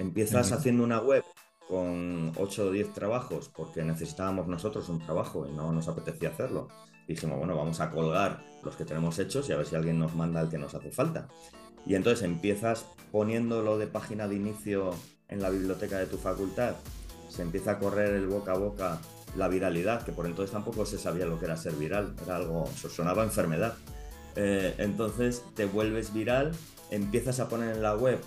Empiezas haciendo una web con 8 o 10 trabajos porque necesitábamos nosotros un trabajo y no nos apetecía hacerlo. Dijimos, bueno, vamos a colgar los que tenemos hechos y a ver si alguien nos manda el que nos hace falta. Y entonces empiezas poniéndolo de página de inicio en la biblioteca de tu facultad, se empieza a correr el boca a boca la viralidad, que por entonces tampoco se sabía lo que era ser viral, era algo, sonaba enfermedad. Eh, entonces te vuelves viral, empiezas a poner en la web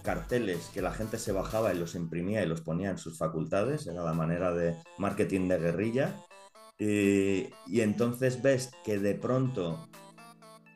carteles que la gente se bajaba y los imprimía y los ponía en sus facultades, era la manera de marketing de guerrilla. Y, y entonces ves que de pronto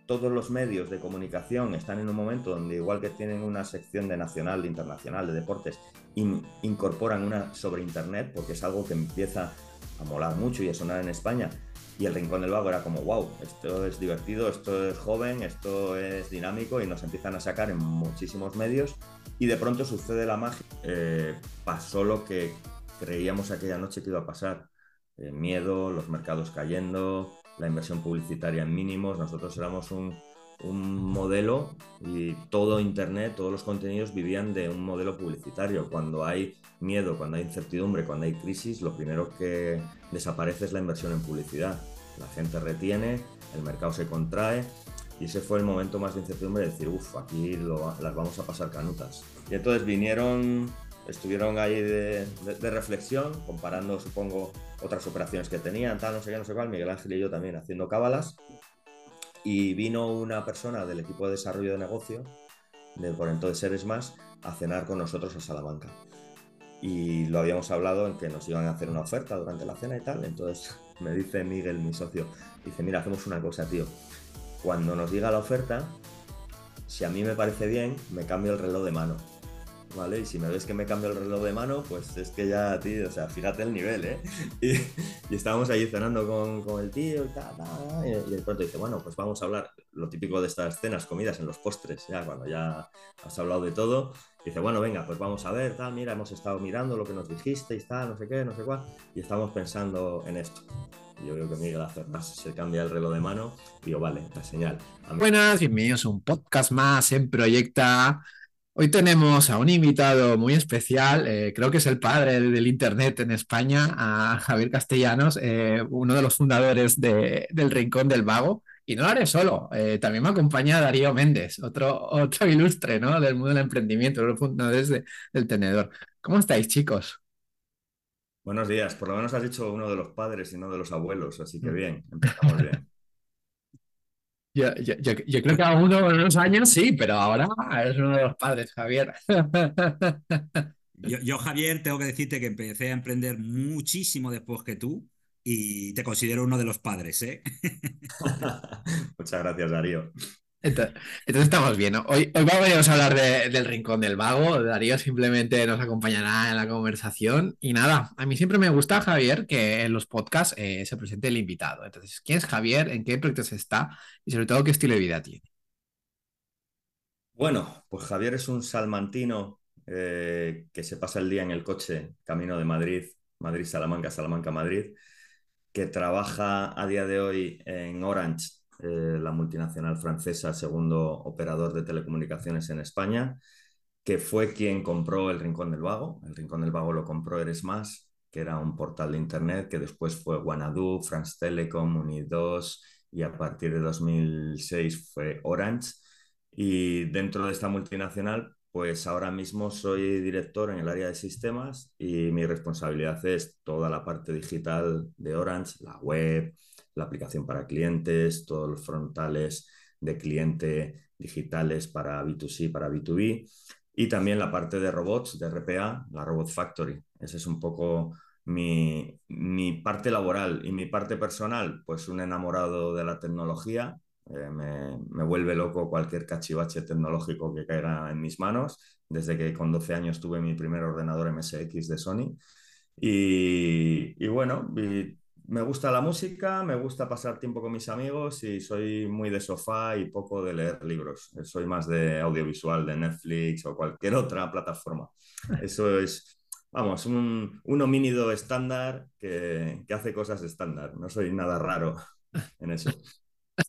todos los medios de comunicación están en un momento donde igual que tienen una sección de nacional, de internacional, de deportes, incorporan una sobre Internet porque es algo que empieza a molar mucho y a sonar en España. Y el Rincón del Vago era como, wow, esto es divertido, esto es joven, esto es dinámico y nos empiezan a sacar en muchísimos medios y de pronto sucede la magia. Eh, pasó lo que creíamos aquella noche que iba a pasar. Eh, miedo, los mercados cayendo, la inversión publicitaria en mínimos. Nosotros éramos un, modelo y todo Internet, todos los contenidos vivían de un modelo publicitario. Cuando hay miedo, cuando hay incertidumbre, cuando hay crisis, lo primero que desaparece es la inversión en publicidad. La gente retiene, el mercado se contrae y ese fue el momento más de incertidumbre de decir, uff, aquí las vamos a pasar canutas. Y entonces vinieron estuvieron ahí de, reflexión, comparando, supongo, otras operaciones que tenían, tal, no sé qué, no sé cuál, Miguel Ángel y yo también haciendo cábalas. Y vino una persona del equipo de desarrollo de negocio, de por entonces Seres Más, a cenar con nosotros a Salamanca. Y lo habíamos hablado en que nos iban a hacer una oferta durante la cena y tal. Entonces me dice Miguel, mi socio, dice, mira, hacemos una cosa, tío. Cuando nos diga la oferta, si a mí me parece bien, me cambio el reloj de mano ¿vale? Y si me ves que me cambio el reloj de mano, pues es que ya, tío, o sea, fíjate el nivel, ¿eh? Y, estábamos ahí cenando con, con el tío y tal, y, de pronto dice, bueno, pues vamos a hablar, lo típico de estas cenas, comidas en los postres, ya cuando ya has hablado de todo, dice, bueno, venga, pues vamos a ver, tal, mira, hemos estado mirando lo que nos dijiste y tal, no sé qué, no sé cuál, y estamos pensando en esto. Yo creo que Miguel más, se cambia el reloj de mano, y digo, vale, la señal. Buenas, bienvenidos a un podcast más en Proyecta. Hoy tenemos a un invitado muy especial, eh, creo que es el padre del Internet en España, a Javier Castellanos, eh, uno de los fundadores del Rincón del Vago. Y no lo haré solo, eh, también me acompaña Darío Méndez, otro, otro ilustre ¿no? del mundo del emprendimiento, uno de los fundadores del Tenedor. ¿Cómo estáis, chicos? Buenos días, por lo menos has dicho uno de los padres y no de los abuelos, así que mm. bien, empezamos bien. Yo, creo que a uno de unos años sí, pero ahora es uno de los padres, Javier. Yo, Javier, tengo que decirte que empecé a emprender muchísimo después que tú y te considero uno de los padres, ¿eh? Muchas gracias, Darío. Entonces, estamos bien. Hoy, hoy vamos a hablar del Rincón del Vago. Darío simplemente nos acompañará en la conversación. Y nada, a mí siempre me gusta, Javier, que en los podcasts eh, se presente el invitado. Entonces, ¿quién es Javier? ¿En qué proyectos está? Y sobre todo, ¿qué estilo de vida tiene? Bueno, pues Javier es un salmantino eh, que se pasa el día en el coche camino de Madrid, Madrid-Salamanca, Salamanca-Madrid, que trabaja a día de hoy en Orange eh, la multinacional francesa, segundo operador de telecomunicaciones en España, que fue quien compró el Rincón del Vago. El Rincón del Vago lo compró Eres Más, que era un portal de Internet, que después fue Wanadu, France Telecom, Unidos y a partir de 2006 fue Orange. Y dentro de esta multinacional, pues ahora mismo soy director en el área de sistemas y mi responsabilidad es toda la parte digital de Orange, la web, la aplicación para clientes, todos los frontales de cliente digitales para B2C, para B2B, y también la parte de robots, de RPA, la Robot Factory. Esa es un poco mi, parte laboral y mi parte personal, pues un enamorado de la tecnología. Eh, me, me, vuelve loco cualquier cachivache tecnológico que caiga en mis manos, desde que con 12 años tuve mi primer ordenador MSX de Sony. Y, y bueno, me gusta la música, me gusta pasar tiempo con mis amigos y soy muy de sofá y poco de leer libros. Soy más de audiovisual, de Netflix o cualquier otra plataforma. Eso es, vamos, un, un homínido estándar que, que hace cosas estándar. No soy nada raro en eso.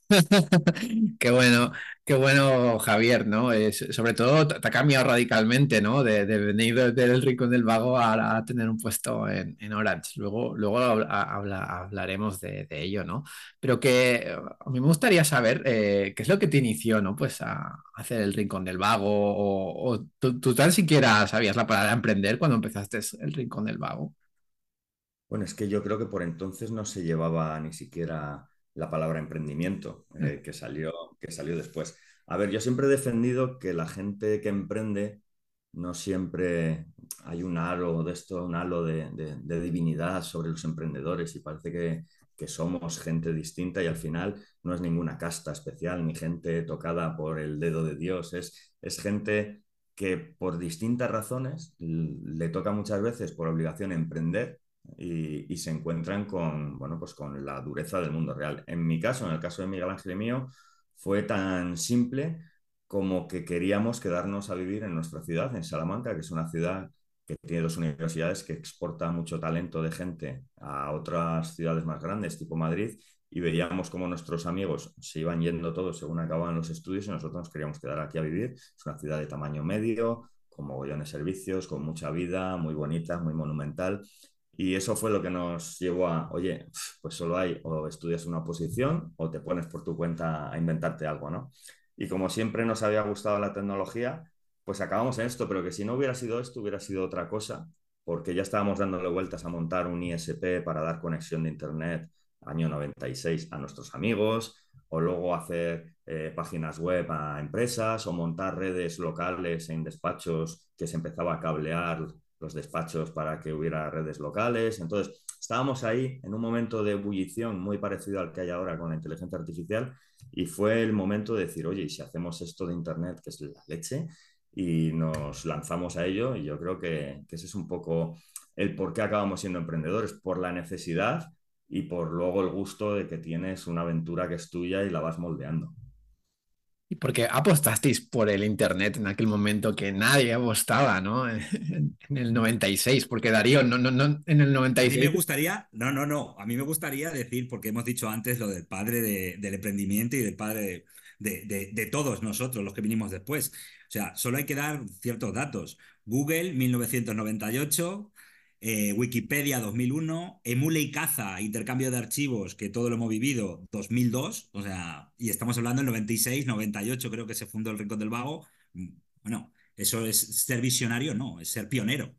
Qué bueno, qué bueno, Javier, ¿no? Es, sobre todo te, ha cambiado radicalmente, ¿no? De, venir de- del Rincón del Vago a, tener un puesto en, Orange. Luego, luego habla- habla- hablaremos de, ello, ¿no? Pero que eh, a mí me gustaría saber eh, qué es lo que te inició, ¿no? Pues a, hacer el Rincón del Vago o, o tú, tú tan siquiera sabías la palabra emprender cuando empezaste el Rincón del Vago. Bueno, es que yo creo que por entonces no se llevaba ni siquiera la palabra emprendimiento, Mm. eh, que salió, que salió después. A ver, yo siempre he defendido que la gente que emprende no siempre hay un halo de esto, un halo de, de- de divinidad sobre los emprendedores y parece que, que somos gente distinta y al final no es ninguna casta especial ni gente tocada por el dedo de Dios, es, es gente que por distintas razones le toca muchas veces por obligación emprender y, y se encuentran con, bueno, pues con la dureza del mundo real. En mi caso, en el caso de Miguel Ángel y mío, fue tan simple como que queríamos quedarnos a vivir en nuestra ciudad, en Salamanca, que es una ciudad que tiene dos universidades, que exporta mucho talento de gente a otras ciudades más grandes, tipo Madrid, y veíamos cómo nuestros amigos se iban yendo todos según acababan los estudios y nosotros nos queríamos quedar aquí a vivir. Es una ciudad de tamaño medio, con mogollones servicios, con mucha vida, muy bonita, muy monumental. Y eso fue lo que nos llevó a, oye, pues solo hay o estudias una posición o te pones por tu cuenta a inventarte algo, ¿no? Y como siempre nos había gustado la tecnología, pues acabamos en esto, pero que si no hubiera sido esto, hubiera sido otra cosa, porque ya estábamos dándole vueltas a montar un ISP para dar conexión de Internet año 96 a nuestros amigos, o luego hacer eh, páginas web a empresas, o montar redes locales en despachos que se empezaba a cablear los despachos para que hubiera redes locales. Entonces, estábamos ahí en un momento de ebullición muy parecido al que hay ahora con la inteligencia artificial y fue el momento de decir, oye, ¿y si hacemos esto de Internet, que es la leche? Y nos lanzamos a ello y yo creo que, que ese es un poco el por qué acabamos siendo emprendedores, por la necesidad y por luego el gusto de que tienes una aventura que es tuya y la vas moldeando. Y porque apostasteis por el Internet en aquel momento que nadie apostaba, ¿no? En, en el 96, porque Darío, no, no, no, en el A mí me 96. gustaría, no, no, no, a mí me gustaría decir, porque hemos dicho antes lo del padre de- del emprendimiento y del padre de, de- de todos nosotros, los que vinimos después. O sea, solo hay que dar ciertos datos. Google, 1998, eh, Wikipedia, 2001, Emule y Caza, intercambio de archivos, que todo lo hemos vivido, 2002, o sea, y estamos hablando del 96, 98, creo que se fundó el Rincón del Vago. Bueno, eso es ser visionario, no, es ser pionero.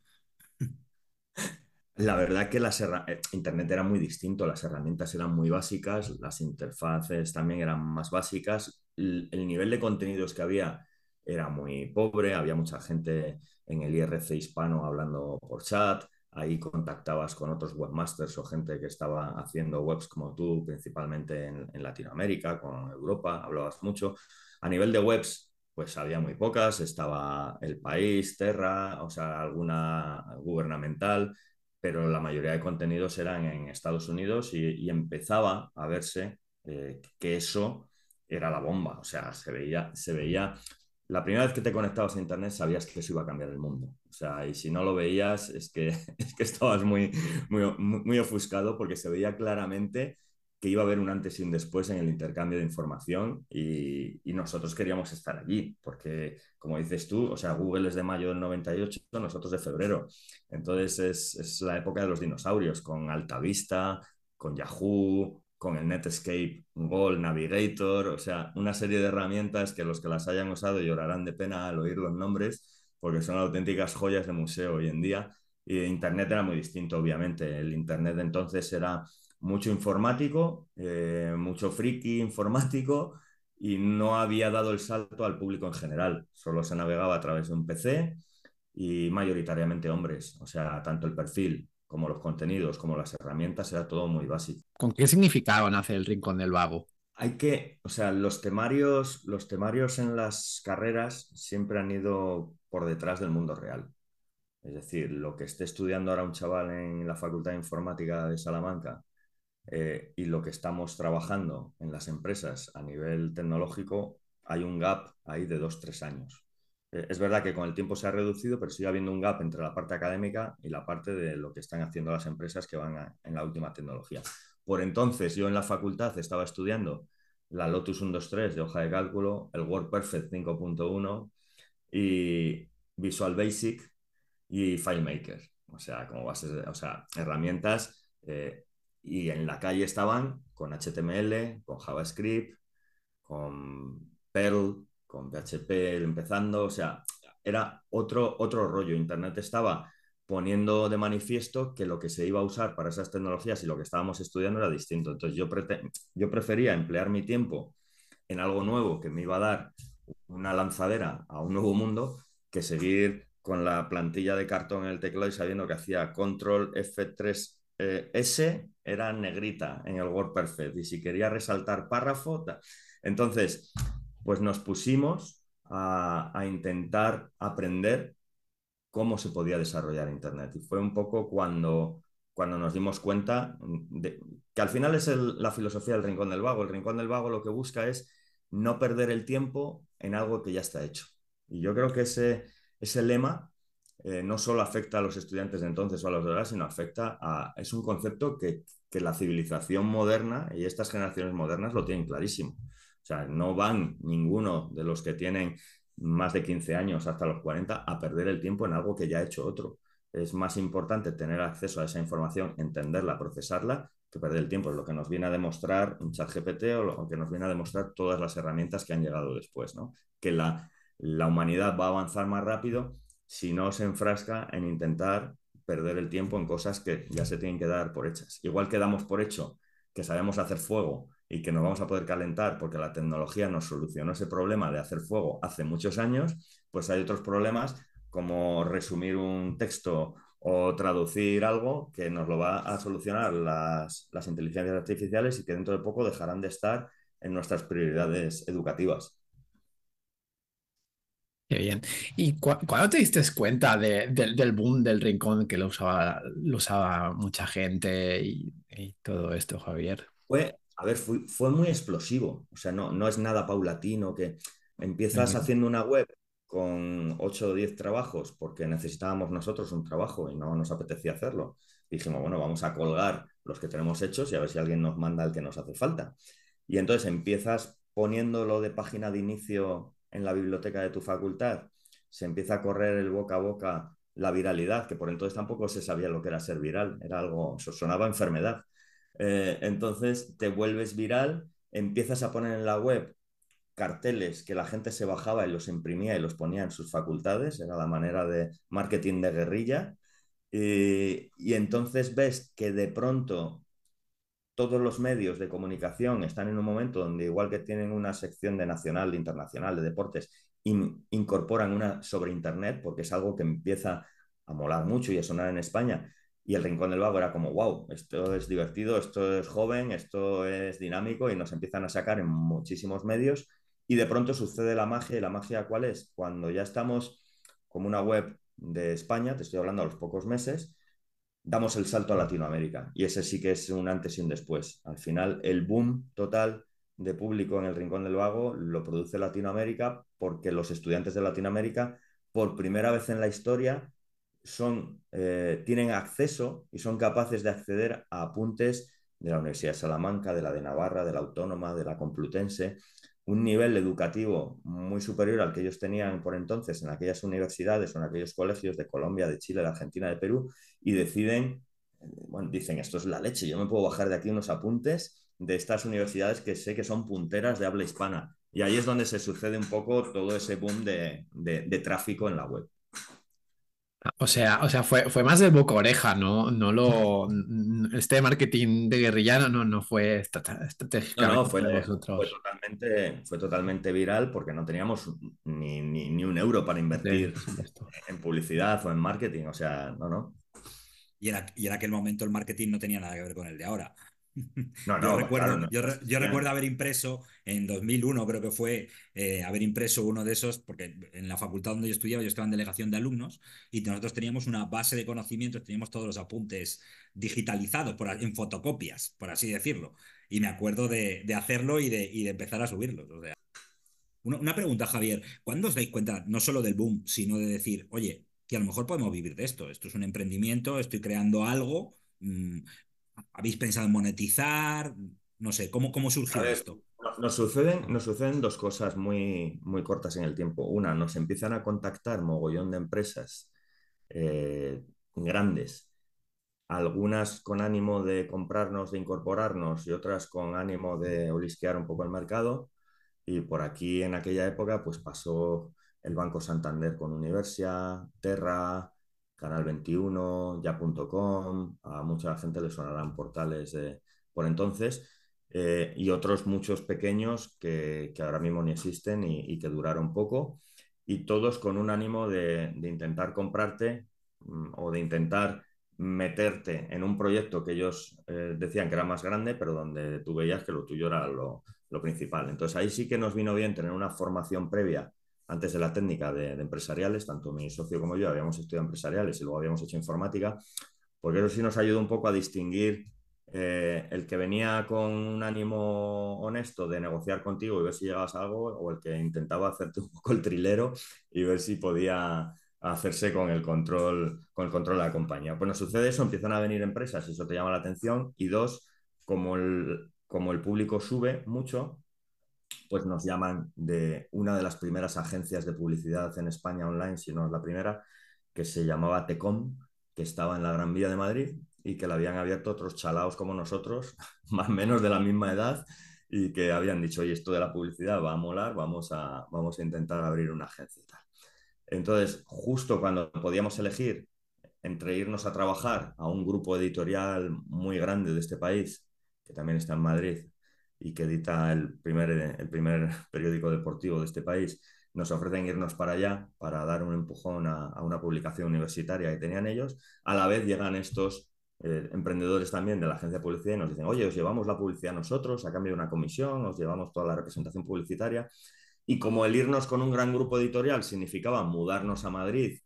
La verdad que eh, Internet era muy distinto, las herramientas eran muy básicas, las interfaces también eran más básicas, el nivel de contenidos que había era muy pobre, había mucha gente en el IRC hispano hablando por chat, ahí contactabas con otros webmasters o gente que estaba haciendo webs como tú, principalmente en, en Latinoamérica, con Europa, hablabas mucho. A nivel de webs, pues había muy pocas, estaba El País, Terra, o sea, alguna gubernamental pero la mayoría de contenidos eran en Estados Unidos y, y empezaba a verse eh, que eso era la bomba. O sea, se veía, se veía, la primera vez que te conectabas a Internet sabías que eso iba a cambiar el mundo. Sea, y si no lo veías es que, es que estabas muy, muy, muy ofuscado porque se veía claramente que iba a haber un antes y un después en el intercambio de información y, y, nosotros queríamos estar allí, porque como dices tú, o sea, Google es de mayo del 98, nosotros de febrero. Entonces es, es la época de los dinosaurios, con Altavista, con Yahoo, con el Netscape Gold Navigator, o sea, una serie de herramientas que los que las hayan usado llorarán de pena al oír los nombres, porque son auténticas joyas de museo hoy en día. Y Internet era muy distinto, obviamente. El Internet entonces era mucho informático, eh, mucho friki informático y no había dado el salto al público en general. Solo se navegaba a través de un PC y mayoritariamente hombres. O sea, tanto el perfil como los contenidos, como las herramientas, era todo muy básico. ¿Con qué significado nace el Rincón del Vago? Hay que, o sea, los temarios, los temarios en las carreras siempre han ido por detrás del mundo real. Es decir, lo que esté estudiando ahora un chaval en la Facultad de Informática de Salamanca eh, y lo que estamos trabajando en las empresas a nivel tecnológico, hay un gap ahí de dos, tres años. Eh, es verdad que con el tiempo se ha reducido, pero sigue habiendo un gap entre la parte académica y la parte de lo que están haciendo las empresas que van en la última tecnología. Por entonces, yo en la facultad estaba estudiando la Lotus 123 de hoja de cálculo, el WordPerfect 5.1 y Visual Basic y FileMaker. O sea, como bases, o sea, herramientas. Eh, y en la calle estaban con HTML, con JavaScript, con Perl, con PHP empezando. O sea, era otro, otro rollo. Internet estaba poniendo de manifiesto que lo que se iba a usar para esas tecnologías y lo que estábamos estudiando era distinto. Entonces yo, yo prefería emplear mi tiempo en algo nuevo que me iba a dar una lanzadera a un nuevo mundo que seguir con la plantilla de cartón en el teclado y sabiendo que hacía control F3S eh, era negrita en el WordPerfect y si quería resaltar párrafo, entonces pues nos pusimos a, a intentar aprender cómo se podía desarrollar Internet. Y fue un poco cuando, cuando nos dimos cuenta de, que al final es la filosofía del Rincón del Vago. El Rincón del Vago lo que busca es no perder el tiempo en algo que ya está hecho. Y yo creo que ese, ese lema eh, no solo afecta a los estudiantes de entonces o a los de ahora, sino afecta a... Es un concepto que, que la civilización moderna y estas generaciones modernas lo tienen clarísimo. O sea, no van ninguno de los que tienen más de 15 años hasta los 40 a perder el tiempo en algo que ya ha hecho otro. Es más importante tener acceso a esa información, entenderla, procesarla, que perder el tiempo. Es lo que nos viene a demostrar un chat GPT o lo que nos viene a demostrar todas las herramientas que han llegado después, ¿no? Que la, la humanidad va a avanzar más rápido si no se enfrasca en intentar perder el tiempo en cosas que ya se tienen que dar por hechas. Igual que damos por hecho que sabemos hacer fuego y que nos vamos a poder calentar porque la tecnología nos solucionó ese problema de hacer fuego hace muchos años, pues hay otros problemas como resumir un texto o traducir algo que nos lo va a solucionar las, las inteligencias artificiales y que dentro de poco dejarán de estar en nuestras prioridades educativas. Qué bien. ¿Y cuándo te diste cuenta del boom del rincón que lo usaba, lo usaba mucha gente y, y todo esto, Javier? Fue a ver, fue, muy explosivo. O sea, no, no es nada paulatino que empiezas haciendo una web con 8 o 10 trabajos porque necesitábamos nosotros un trabajo y no nos apetecía hacerlo. dijimos, bueno, vamos a colgar los que tenemos hechos y a ver si alguien nos manda el que nos hace falta. Y entonces empiezas poniéndolo de página de inicio en la biblioteca de tu facultad, se empieza a correr el boca a boca la viralidad, que por entonces tampoco se sabía lo que era ser viral, era algo, sonaba enfermedad. Eh, entonces te vuelves viral, empiezas a poner en la web carteles que la gente se bajaba y los imprimía y los ponía en sus facultades, era la manera de marketing de guerrilla. Y, y entonces ves que de pronto todos los medios de comunicación están en un momento donde igual que tienen una sección de nacional, de internacional, de deportes, incorporan una sobre Internet, porque es algo que empieza a molar mucho y a sonar en España, y el Rincón del Vago era como, wow, esto es divertido, esto es joven, esto es dinámico y nos empiezan a sacar en muchísimos medios y de pronto sucede la magia y la magia cuál es? Cuando ya estamos como una web de España, te estoy hablando a los pocos meses, damos el salto a Latinoamérica y ese sí que es un antes y un después. Al final el boom total de público en el Rincón del Vago lo produce Latinoamérica porque los estudiantes de Latinoamérica por primera vez en la historia son, eh, tienen acceso y son capaces de acceder a apuntes de la Universidad de Salamanca, de la de Navarra, de la Autónoma, de la Complutense, un nivel educativo muy superior al que ellos tenían por entonces en aquellas universidades o en aquellos colegios de Colombia, de Chile, de Argentina, de Perú, y deciden, dicen, esto es la leche, yo me puedo bajar de aquí unos apuntes de estas universidades que sé que son punteras de habla hispana. Y ahí es donde se sucede un poco todo ese boom de tráfico en la web. O sea, o sea fue, fue más de boca oreja, ¿no? No lo. Este marketing de guerrillano no, no fue estratégico. No, no, fue, totalmente, fue totalmente viral porque no teníamos ni, ni, un euro para invertir en publicidad o en marketing. O sea, no, no. Y era, y en aquel momento el marketing no tenía nada que ver con el de ahora. No, no, yo recuerdo, yo, recuerdo haber impreso en 2001, creo que fue, eh, haber impreso uno de esos, porque en la facultad donde yo estudiaba, yo estaba en delegación de alumnos y nosotros teníamos una base de conocimientos, teníamos todos los apuntes digitalizados por, en fotocopias, por así decirlo. Y me acuerdo de, hacerlo y de, y de, empezar a subirlos. O sea, una, una pregunta, Javier, ¿cuándo os dais cuenta no solo del boom, sino de decir, oye, que a lo mejor podemos vivir de esto? Esto es un emprendimiento, estoy creando algo. ¿Habéis pensado en monetizar? No sé, ¿cómo, cómo surgió esto? Nos suceden, nos suceden dos cosas muy, muy cortas en el tiempo. Una, nos empiezan a contactar mogollón de empresas eh, grandes, algunas con ánimo de comprarnos, de incorporarnos y otras con ánimo de olisquear un poco el mercado. Y por aquí en aquella época pues pasó el Banco Santander con Universia, Terra, Canal 21, ya.com, a mucha gente le sonarán portales por entonces, eh, y otros muchos pequeños que, ahora mismo ni existen y, que duraron poco, y todos con un ánimo de, de intentar comprarte mm, o de intentar meterte en un proyecto que ellos eh, decían que era más grande, pero donde tú veías que lo tuyo era lo, lo, principal. Entonces ahí sí que nos vino bien tener una formación previa antes de la técnica de, empresariales, tanto mi socio como yo habíamos estudiado empresariales y luego habíamos hecho informática, porque eso sí nos ayuda un poco a distinguir eh, el que venía con un ánimo honesto de negociar contigo y ver si llegabas a algo, o el que intentaba hacerte un poco el trilero y ver si podía hacerse con el control, con el control de la compañía. Bueno, sucede eso, empiezan a venir empresas eso te llama la atención. Y dos, como el, como el público sube mucho, pues nos llaman de una de las primeras agencias de publicidad en España online, si no es la primera, que se llamaba Tecom, que estaba en la Gran Vía de Madrid y que la habían abierto otros chalaos como nosotros, más o menos de la misma edad, y que habían dicho, oye, esto de la publicidad va a molar, vamos a, vamos a intentar abrir una agencia. Entonces, justo cuando podíamos elegir entre irnos a trabajar a un grupo editorial muy grande de este país, que también está en Madrid y que edita el primer, el primer periódico deportivo de este país, nos ofrecen irnos para allá para dar un empujón a, una publicación universitaria que tenían ellos. A la vez llegan estos eh, emprendedores también de la agencia de publicidad y nos dicen, oye, os llevamos la publicidad nosotros a cambio de una comisión, os llevamos toda la representación publicitaria. Y como el irnos con un gran grupo editorial significaba mudarnos a Madrid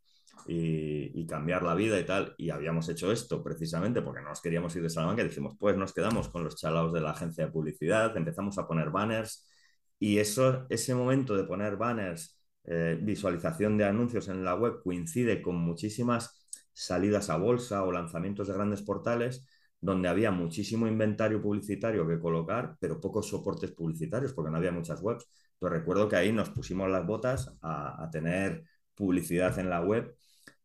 y, y, cambiar la vida y tal, y habíamos hecho esto precisamente porque no nos queríamos ir de Salamanca, dijimos, pues nos quedamos con los chalaos de la agencia de publicidad, empezamos a poner banners y eso, ese momento de poner banners, eh, visualización de anuncios en la web coincide con muchísimas salidas a bolsa o lanzamientos de grandes portales donde había muchísimo inventario publicitario que colocar, pero pocos soportes publicitarios porque no había muchas webs. Entonces recuerdo que ahí nos pusimos las botas a tener publicidad en la web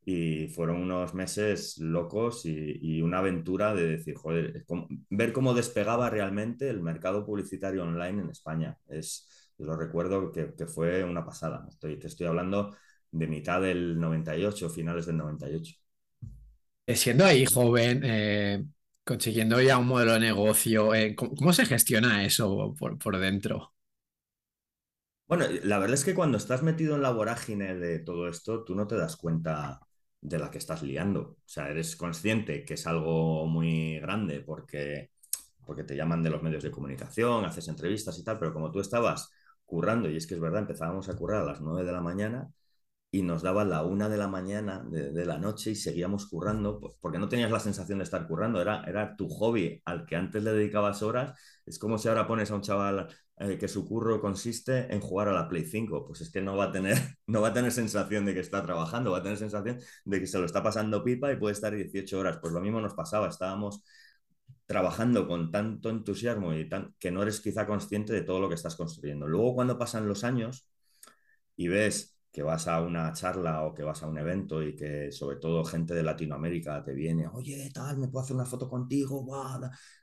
y fueron unos meses locos y, y una aventura de decir, joder, como, ver cómo despegaba realmente el mercado publicitario online en España. Es, yo lo recuerdo que, que fue una pasada. Estoy, te estoy hablando de mitad del 98, finales del 98. Siendo ahí joven, eh, consiguiendo ya un modelo de negocio, eh, ¿cómo, ¿cómo, se gestiona eso por, por dentro? Bueno, la verdad es que cuando estás metido en la vorágine de todo esto, tú no te das cuenta de la que estás liando. O sea, eres consciente que es algo muy grande porque, porque te llaman de los medios de comunicación, haces entrevistas y tal, pero como tú estabas currando, y es que es verdad, empezábamos a currar a las 9 de la mañana y nos daba la una de la mañana de, la noche y seguíamos currando, porque no tenías la sensación de estar currando, era, era tu hobby al que antes le dedicabas horas. Es como si ahora pones a un chaval que su curro consiste en jugar a la Play 5, pues es que no va, a tener, no va a tener sensación de que está trabajando, va a tener sensación de que se lo está pasando pipa y puede estar 18 horas. Pues lo mismo nos pasaba, estábamos trabajando con tanto entusiasmo y tan, que no eres quizá consciente de todo lo que estás construyendo. Luego cuando pasan los años y ves que vas a una charla o que vas a un evento y que sobre todo gente de Latinoamérica te viene, oye, tal, me puedo hacer una foto contigo,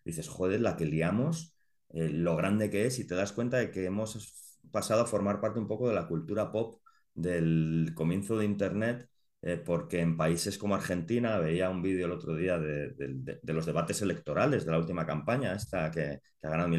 dices, joder, la que liamos, eh, lo grande que es y te das cuenta de que hemos pasado a formar parte un poco de la cultura pop del comienzo de Internet, eh, porque en países como Argentina, veía un vídeo el otro día de, de, los debates electorales de la última campaña, esta que, que ha ganado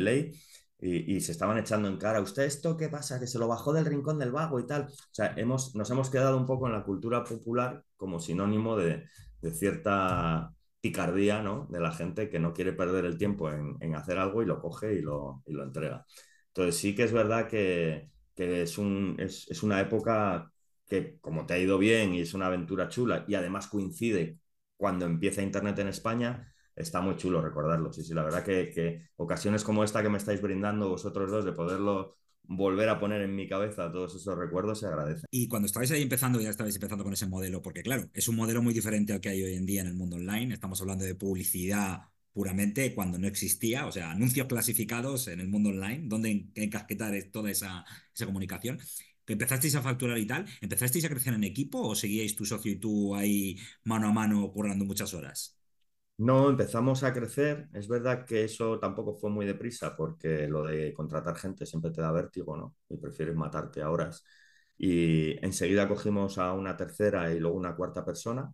y, y, se estaban echando en cara, ¿usted esto qué pasa? Que se lo bajó del rincón del vago y tal. O sea, hemos, nos hemos quedado un poco en la cultura popular como sinónimo de cierta picardía, ¿no? De la gente que no quiere perder el tiempo en, en hacer algo y lo coge y lo, y lo, entrega. Entonces sí que es verdad que, que es, un, es, es una época que como te ha ido bien y es una aventura chula y además coincide cuando empieza Internet en España, está muy chulo recordarlo. Sí, sí, la verdad que, que, ocasiones como esta que me estáis brindando vosotros dos, de poderlo volver a poner en mi cabeza todos esos recuerdos, se agradece. Y cuando estabais ahí empezando, ya estabais empezando con ese modelo, porque claro, es un modelo muy diferente al que hay hoy en día en el mundo online. Estamos hablando de publicidad puramente cuando no existía, o sea, anuncios clasificados en el mundo online, donde encasquetar toda esa, esa comunicación. ¿Empezasteis a facturar y tal? ¿Empezasteis a crecer en equipo o seguíais tu socio y tú ahí mano a mano currando muchas horas? No, empezamos a crecer. Es verdad que eso tampoco fue muy deprisa porque lo de contratar gente siempre te da vértigo, ¿no? Y prefieres matarte a horas. Y enseguida cogimos a una tercera y luego una cuarta persona.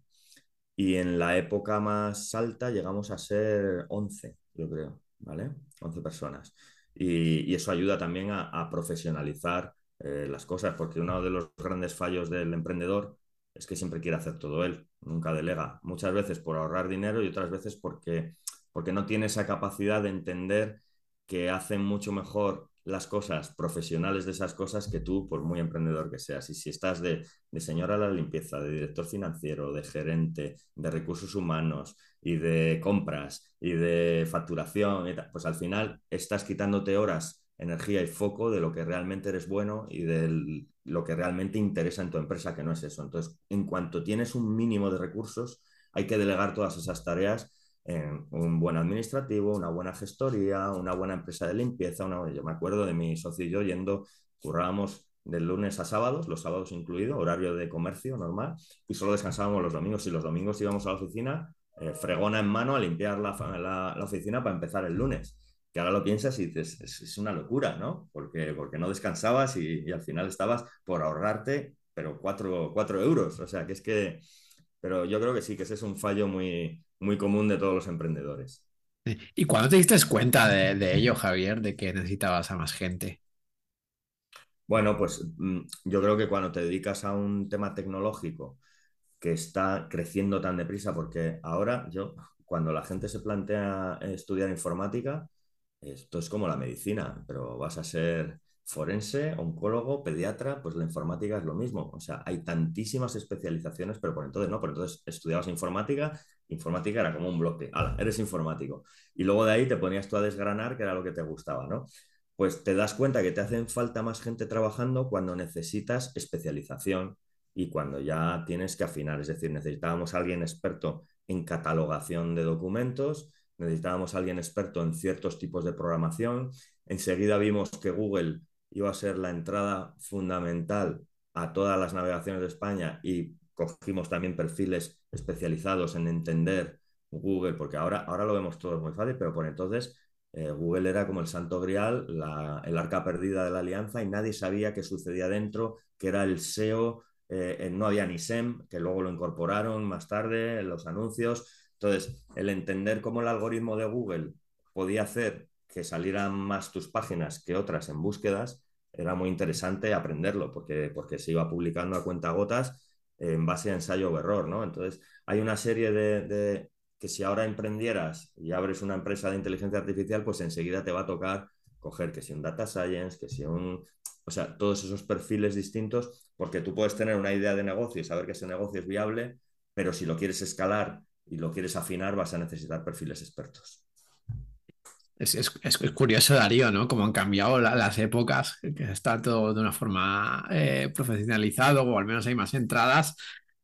Y en la época más alta llegamos a ser 11, yo creo, ¿vale? 11 personas. Y, eso ayuda también a, a profesionalizar eh, las cosas, porque uno de los grandes fallos del emprendedor es que siempre quiere hacer todo él, nunca delega, muchas veces por ahorrar dinero y otras veces porque, porque no tiene esa capacidad de entender que hacen mucho mejor las cosas profesionales de esas cosas que tú, por muy emprendedor que seas. Y si estás de, de señora de la limpieza, de director financiero, de gerente, de recursos humanos y de compras y de facturación, pues al final estás quitándote horas energía y foco de lo que realmente eres bueno y de lo que realmente interesa en tu empresa, que no es eso. Entonces, en cuanto tienes un mínimo de recursos, hay que delegar todas esas tareas en un buen administrativo, una buena gestoría, una buena empresa de limpieza. Una... Yo me acuerdo de mi socio y yo yendo, currábamos de lunes a sábados, los sábados incluido, horario de comercio normal, y solo descansábamos los domingos. Y los domingos íbamos a la oficina, eh, fregona en mano, a limpiar la, la, la oficina para empezar el lunes que ahora lo piensas y dices, es, una locura, ¿no? Porque, porque no descansabas y, al final estabas por ahorrarte, pero cuatro, euros. O sea, que es que, pero yo creo que sí, que ese es un fallo muy, muy común de todos los emprendedores. ¿Y cuándo te diste cuenta de, de ello, Javier, de que necesitabas a más gente? Bueno, pues mm, yo creo que cuando te dedicas a un tema tecnológico que está creciendo tan deprisa, porque ahora yo, cuando la gente se plantea estudiar informática, esto es como la medicina, pero vas a ser forense, oncólogo, pediatra, pues la informática es lo mismo. O sea, hay tantísimas especializaciones, pero por entonces no, por entonces estudiabas informática, informática era como un bloque, ¡Hala, eres informático. Y luego de ahí te ponías tú a desgranar, que era lo que te gustaba, ¿no? Pues te das cuenta que te hacen falta más gente trabajando cuando necesitas especialización y cuando ya tienes que afinar. Es decir, necesitábamos a alguien experto en catalogación de documentos, necesitábamos a alguien experto en ciertos tipos de programación. Enseguida vimos que Google iba a ser la entrada fundamental a todas las navegaciones de España y cogimos también perfiles especializados en entender Google, porque ahora, ahora lo vemos todo muy fácil, pero por entonces eh, Google era como el santo grial, el arca perdida de la alianza y nadie sabía qué sucedía dentro, que era el SEO, eh, no había ni SEM, que luego lo incorporaron más tarde en los anuncios, entonces, el entender cómo el algoritmo de Google podía hacer que salieran más tus páginas que otras en búsquedas, era muy interesante aprenderlo, porque, porque se iba publicando a cuenta gotas en base a ensayo o error, ¿no? Entonces, hay una serie de, de, que si ahora emprendieras y abres una empresa de inteligencia artificial, pues enseguida te va a tocar coger que si un data science, que si un... O sea, todos esos perfiles distintos, porque tú puedes tener una idea de negocio y saber que ese negocio es viable, pero si lo quieres escalar y lo quieres afinar, vas a necesitar perfiles expertos. Es, curioso, Darío, ¿no? Cómo han cambiado las épocas, que está todo de una forma eh, profesionalizado, o al menos hay más entradas,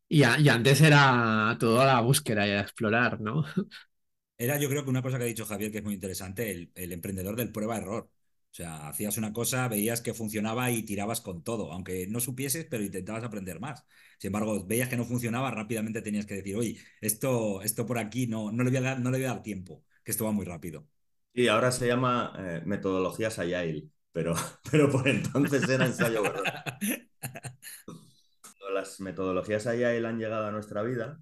y, antes era toda la búsqueda y a explorar, ¿no? Era, yo creo que una cosa que ha dicho Javier que es muy interesante, el, el emprendedor del prueba-error. O sea, hacías una cosa, veías que funcionaba y tirabas con todo, aunque no supieses, pero intentabas aprender más. Sin embargo, veías que no funcionaba, rápidamente tenías que decir, oye, esto, esto por aquí no, no, le voy a dar, no le voy a dar tiempo, que esto va muy rápido. Y ahora se llama eh, metodologías Agile, pero, pero por entonces era ensayo Las metodologías Agile han llegado a nuestra vida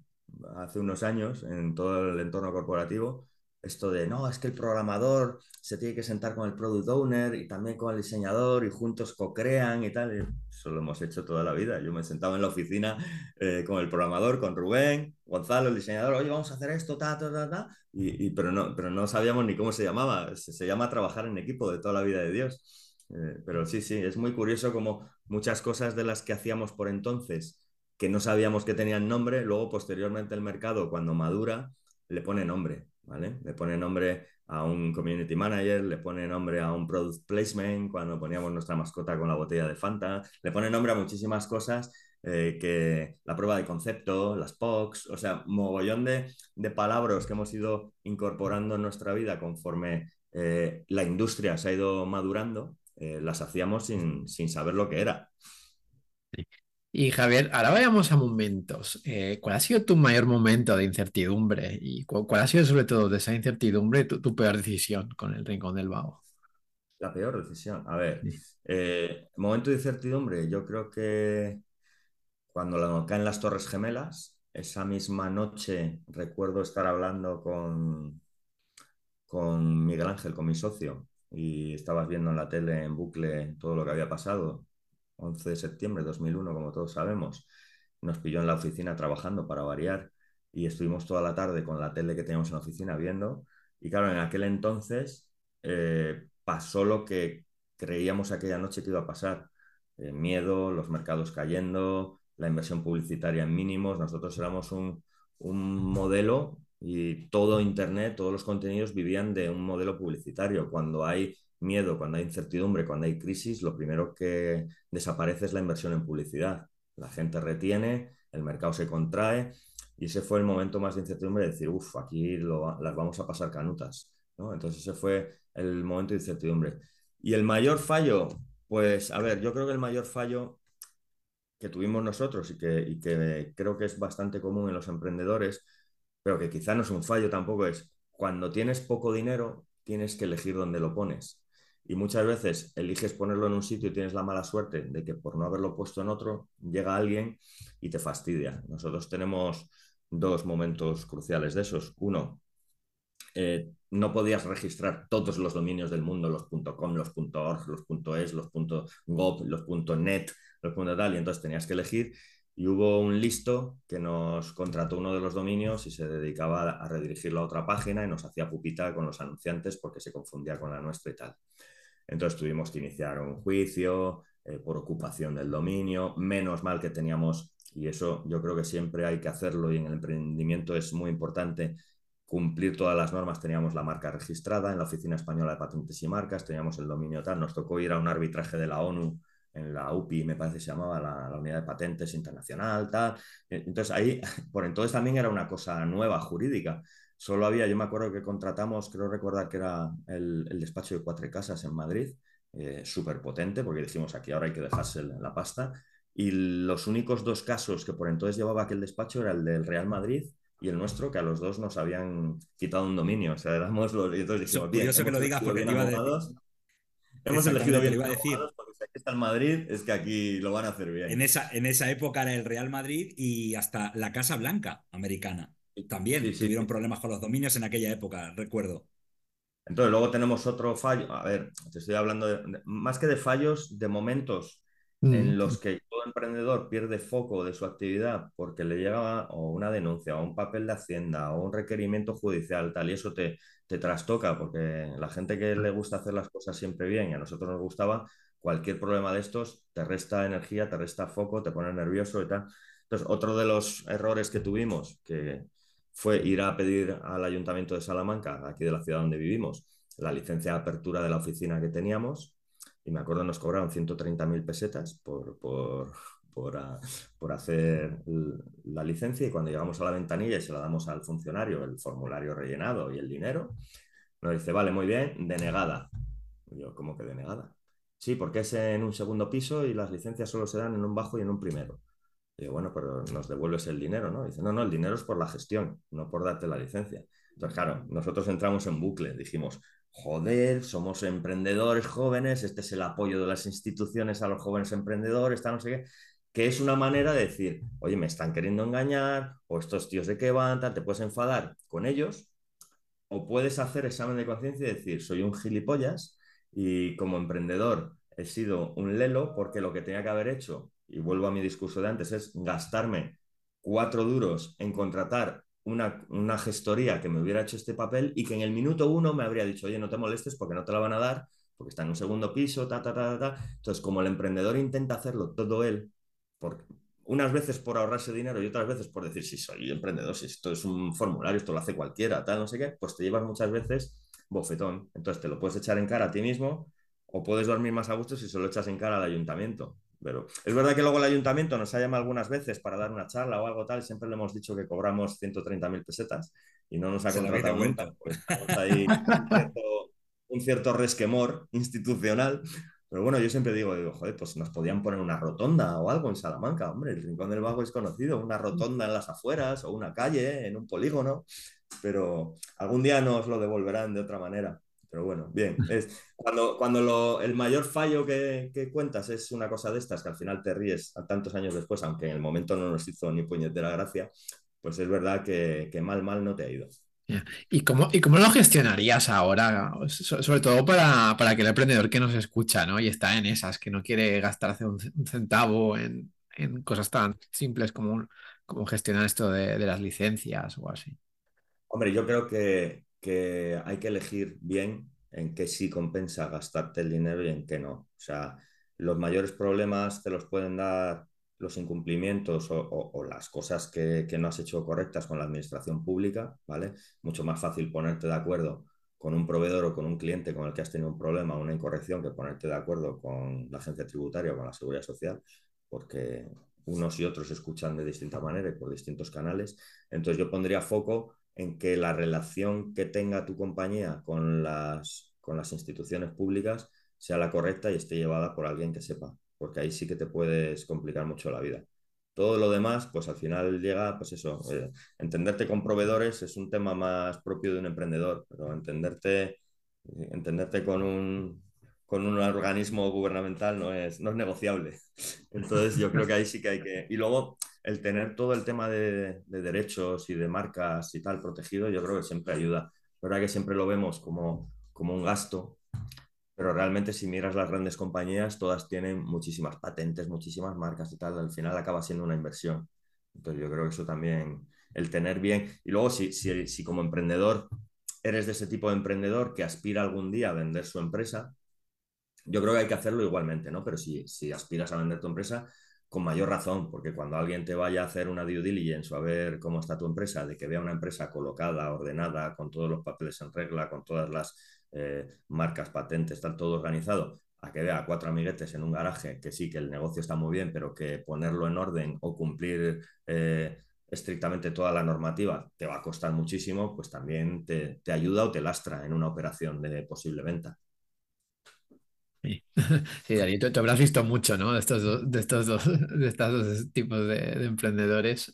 hace unos años en todo el entorno corporativo esto de, no, es que el programador se tiene que sentar con el product owner y también con el diseñador y juntos co-crean y tal. Eso lo hemos hecho toda la vida. Yo me he sentado en la oficina eh, con el programador, con Rubén, Gonzalo, el diseñador, oye, vamos a hacer esto, ta, ta, ta, ta. Y, pero, no, pero no sabíamos ni cómo se llamaba. Se, llama trabajar en equipo de toda la vida de Dios. Eh, pero sí, sí, es muy curioso como muchas cosas de las que hacíamos por entonces que no sabíamos que tenían nombre, luego posteriormente el mercado, cuando madura, le pone nombre. Le pone nombre a un community manager, le pone nombre a un product placement cuando poníamos nuestra mascota con la botella de Fanta, le pone nombre a muchísimas cosas eh, que la prueba de concepto, las POCs, o sea, mogollón de, de palabras que hemos ido incorporando en nuestra vida conforme eh, la industria se ha ido madurando, eh, las hacíamos sin, sin, saber lo que era. Y Javier, ahora vayamos a momentos. Eh, ¿Cuál ha sido tu mayor momento de incertidumbre? ¿Y cuál, cuál ha sido sobre todo de esa incertidumbre tu, tu, peor decisión con el Rincón del Vago? La peor decisión. A ver, sí. momento de incertidumbre, yo creo que cuando la caen las Torres Gemelas, esa misma noche recuerdo estar hablando con, con Miguel Ángel, con mi socio, y estabas viendo en la tele en bucle todo lo que había pasado. 11 de septiembre de 2001, como todos sabemos, nos pilló en la oficina trabajando para variar y estuvimos toda la tarde con la tele que teníamos en la oficina viendo. Y claro, en aquel entonces eh, pasó lo que creíamos aquella noche que iba a pasar. Eh, miedo, los mercados cayendo, la inversión publicitaria en mínimos. Nosotros éramos un, un modelo y todo Internet, todos los contenidos vivían de un modelo publicitario. Cuando hay miedo, cuando hay incertidumbre, cuando hay crisis, lo primero que desaparece es la inversión en publicidad. La gente retiene, el mercado se contrae y ese fue el momento más de incertidumbre de decir, uff, aquí lo, las vamos a pasar canutas. ¿no? Entonces ese fue el momento de incertidumbre. Y el mayor fallo, pues a ver, yo creo que el mayor fallo que tuvimos nosotros y que, y que creo que es bastante común en los emprendedores pero que quizá no es un fallo tampoco, es cuando tienes poco dinero, tienes que elegir dónde lo pones. Y muchas veces eliges ponerlo en un sitio y tienes la mala suerte de que por no haberlo puesto en otro, llega alguien y te fastidia. Nosotros tenemos dos momentos cruciales de esos. Uno, eh, no podías registrar todos los dominios del mundo, los .com, los .org, los .es, los .gov, los .net, los .tal, y entonces tenías que elegir y hubo un listo que nos contrató uno de los dominios y se dedicaba a redirigirlo a otra página y nos hacía pupita con los anunciantes porque se confundía con la nuestra y tal. Entonces tuvimos que iniciar un juicio eh, por ocupación del dominio, menos mal que teníamos, y eso yo creo que siempre hay que hacerlo y en el emprendimiento es muy importante cumplir todas las normas, teníamos la marca registrada en la Oficina Española de Patentes y Marcas, teníamos el dominio tal, nos tocó ir a un arbitraje de la ONU en la UPI, me parece que se llamaba la, la, Unidad de Patentes Internacional, tal. E, entonces ahí, por entonces también era una cosa nueva, jurídica. Solo había, yo me acuerdo que contratamos, creo recordar que era el, el despacho de Cuatro Casas en Madrid, eh, súper potente, porque dijimos aquí ahora hay que dejarse la pasta. Y los únicos dos casos que por entonces llevaba aquel despacho era el del Real Madrid y el nuestro, que a los dos nos habían quitado un dominio. O sea, éramos los. Y entonces dijimos, bien, que lo digas porque iba a decir. Hemos elegido bien. Iba a decir. Porque si aquí está el Madrid, es que aquí lo van a hacer bien. En esa, en esa época era el Real Madrid y hasta la Casa Blanca americana. También sí, sí, tuvieron sí. problemas con los dominios en aquella época, recuerdo. Entonces, luego tenemos otro fallo. A ver, te estoy hablando de, de, más que de fallos, de momentos mm. en los que todo emprendedor pierde foco de su actividad porque le llega o una denuncia o un papel de Hacienda o un requerimiento judicial, tal, y eso te, te trastoca, porque la gente que le gusta hacer las cosas siempre bien y a nosotros nos gustaba, cualquier problema de estos te resta energía, te resta foco, te pone nervioso y tal. Entonces, otro de los errores que tuvimos, que fue ir a pedir al Ayuntamiento de Salamanca, aquí de la ciudad donde vivimos, la licencia de apertura de la oficina que teníamos, y me acuerdo nos cobraron 130.000 pesetas por, por, por, a, por, hacer la licencia y cuando llegamos a la ventanilla y se la damos al funcionario, el formulario rellenado y el dinero, nos dice, vale, muy bien, denegada. Yo, ¿cómo que denegada? Sí, porque es en un segundo piso y las licencias solo se dan en un bajo y en un primero. Y bueno, pero nos devuelves el dinero, ¿no? Dice, no, no, el dinero es por la gestión, no por darte la licencia. Entonces, claro, nosotros entramos en bucle, dijimos, joder, somos emprendedores jóvenes, este es el apoyo de las instituciones a los jóvenes emprendedores, está no sé qué que es una manera de decir, oye, me están queriendo engañar, o estos tíos de qué van, te puedes enfadar con ellos, o puedes hacer examen de conciencia y decir, soy un gilipollas y como emprendedor he sido un lelo porque lo que tenía que haber hecho, y vuelvo a mi discurso de antes, es gastarme cuatro duros en contratar una, una gestoría que me hubiera hecho este papel y que en el minuto uno me habría dicho, oye, no te molestes porque no te la van a dar, porque está en un segundo piso, ta, ta, ta, ta. Entonces, como el emprendedor intenta hacerlo todo él, por, unas veces por ahorrarse dinero y otras veces por decir si soy emprendedor, si esto es un formulario, esto lo hace cualquiera, tal, no sé qué, pues te llevas muchas veces bofetón. Entonces te lo puedes echar en cara a ti mismo o puedes dormir más a gusto si se lo echas en cara al ayuntamiento. Pero es verdad que luego el ayuntamiento nos ha llamado algunas veces para dar una charla o algo tal, y siempre le hemos dicho que cobramos 130.000 pesetas y no nos ha Se contratado nunca. Pues ahí un cierto, un cierto resquemor institucional. Pero bueno, yo siempre digo, digo, joder, pues nos podían poner una rotonda o algo en Salamanca. Hombre, el Rincón del Vago es conocido, una rotonda en las afueras o una calle, en un polígono, pero algún día nos lo devolverán de otra manera. Pero bueno, bien, es cuando, cuando lo- el mayor fallo que, que cuentas es una cosa de estas, que al final te ríes a tantos años después, aunque en el momento no nos hizo ni puñetera gracia, pues es verdad que, que mal, mal no te ha ido. ¿Y cómo, y cómo lo gestionarías ahora? So- sobre todo para, para aquel emprendedor que nos escucha, ¿no? Y está en esas, que no quiere gastarse un, un centavo en, en cosas tan simples como, como gestionar esto de, de las licencias o así. Hombre, yo creo que, que hay que elegir bien en qué sí compensa gastarte el dinero y en qué no. O sea, los mayores problemas te los pueden dar los incumplimientos o, las cosas que, que no has hecho correctas con la administración pública, ¿vale? Mucho más fácil ponerte de acuerdo con un proveedor o con un cliente con el que has tenido un problema o una incorrección que ponerte de acuerdo con la agencia tributaria o con la seguridad social, porque unos y otros escuchan de distinta manera y por distintos canales. Entonces yo pondría foco en que la relación que tenga tu compañía con las, con las instituciones públicas sea la correcta y esté llevada por alguien que sepa, porque ahí sí que te puedes complicar mucho la vida. Todo lo demás, pues al final llega, pues eso, eh, entenderte con proveedores es un tema más propio de un emprendedor, pero entenderte, entenderte con un, con un organismo gubernamental no es, no es negociable. Entonces yo creo que ahí sí que hay que... Y luego el tener todo el tema de, de derechos y de marcas y tal protegido, yo creo que siempre ayuda. La verdad que siempre lo vemos como, como un gasto, pero realmente si miras las grandes compañías, todas tienen muchísimas patentes, muchísimas marcas y tal, al final acaba siendo una inversión. Entonces yo creo que eso también, el tener bien, y luego si, si, si como emprendedor eres de ese tipo de emprendedor que aspira algún día a vender su empresa, yo creo que hay que hacerlo igualmente, ¿no? Pero si, si aspiras a vender tu empresa, con mayor razón, porque cuando alguien te vaya a hacer una due diligence o a ver cómo está tu empresa, de que vea una empresa colocada, ordenada, con todos los papeles en regla, con todas las eh, marcas, patentes, está todo organizado, a que vea cuatro amiguetes en un garaje, que sí, que el negocio está muy bien, pero que ponerlo en orden o cumplir eh, estrictamente toda la normativa te va a costar muchísimo, pues también te, te ayuda o te lastra en una operación de posible venta. Sí, sí Darío, tú, tú habrás visto mucho, ¿no? De estos dos, de estos dos, de estos dos tipos de, de emprendedores.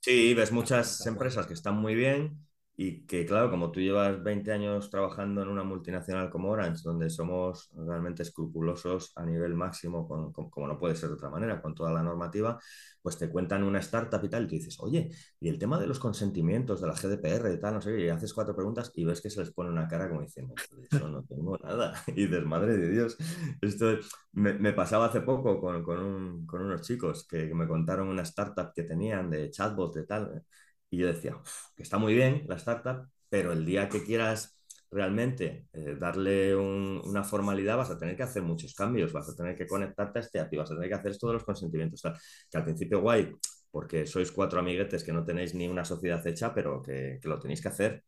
Sí, ves muchas empresas que están muy bien y que, claro, como tú llevas 20 años trabajando en una multinacional como Orange, donde somos realmente escrupulosos a nivel máximo, con, con, como no puede ser de otra manera, con toda la normativa, pues te cuentan una startup y tal, y tú dices, oye, y el tema de los consentimientos, de la GDPR y tal, no sé y haces cuatro preguntas y ves que se les pone una cara como diciendo, eso no tengo nada. Y dices, madre de Dios, esto me, me pasaba hace poco con, con, un, con unos chicos que, que me contaron una startup que tenían de chatbot, de tal. Y yo decía, que está muy bien la startup, pero el día que quieras realmente eh, darle un, una formalidad vas a tener que hacer muchos cambios, vas a tener que conectarte a este API, vas a tener que hacer todos los consentimientos. Tal. Que al principio guay, porque sois cuatro amiguetes que no tenéis ni una sociedad hecha, pero que, lo tenéis que hacer.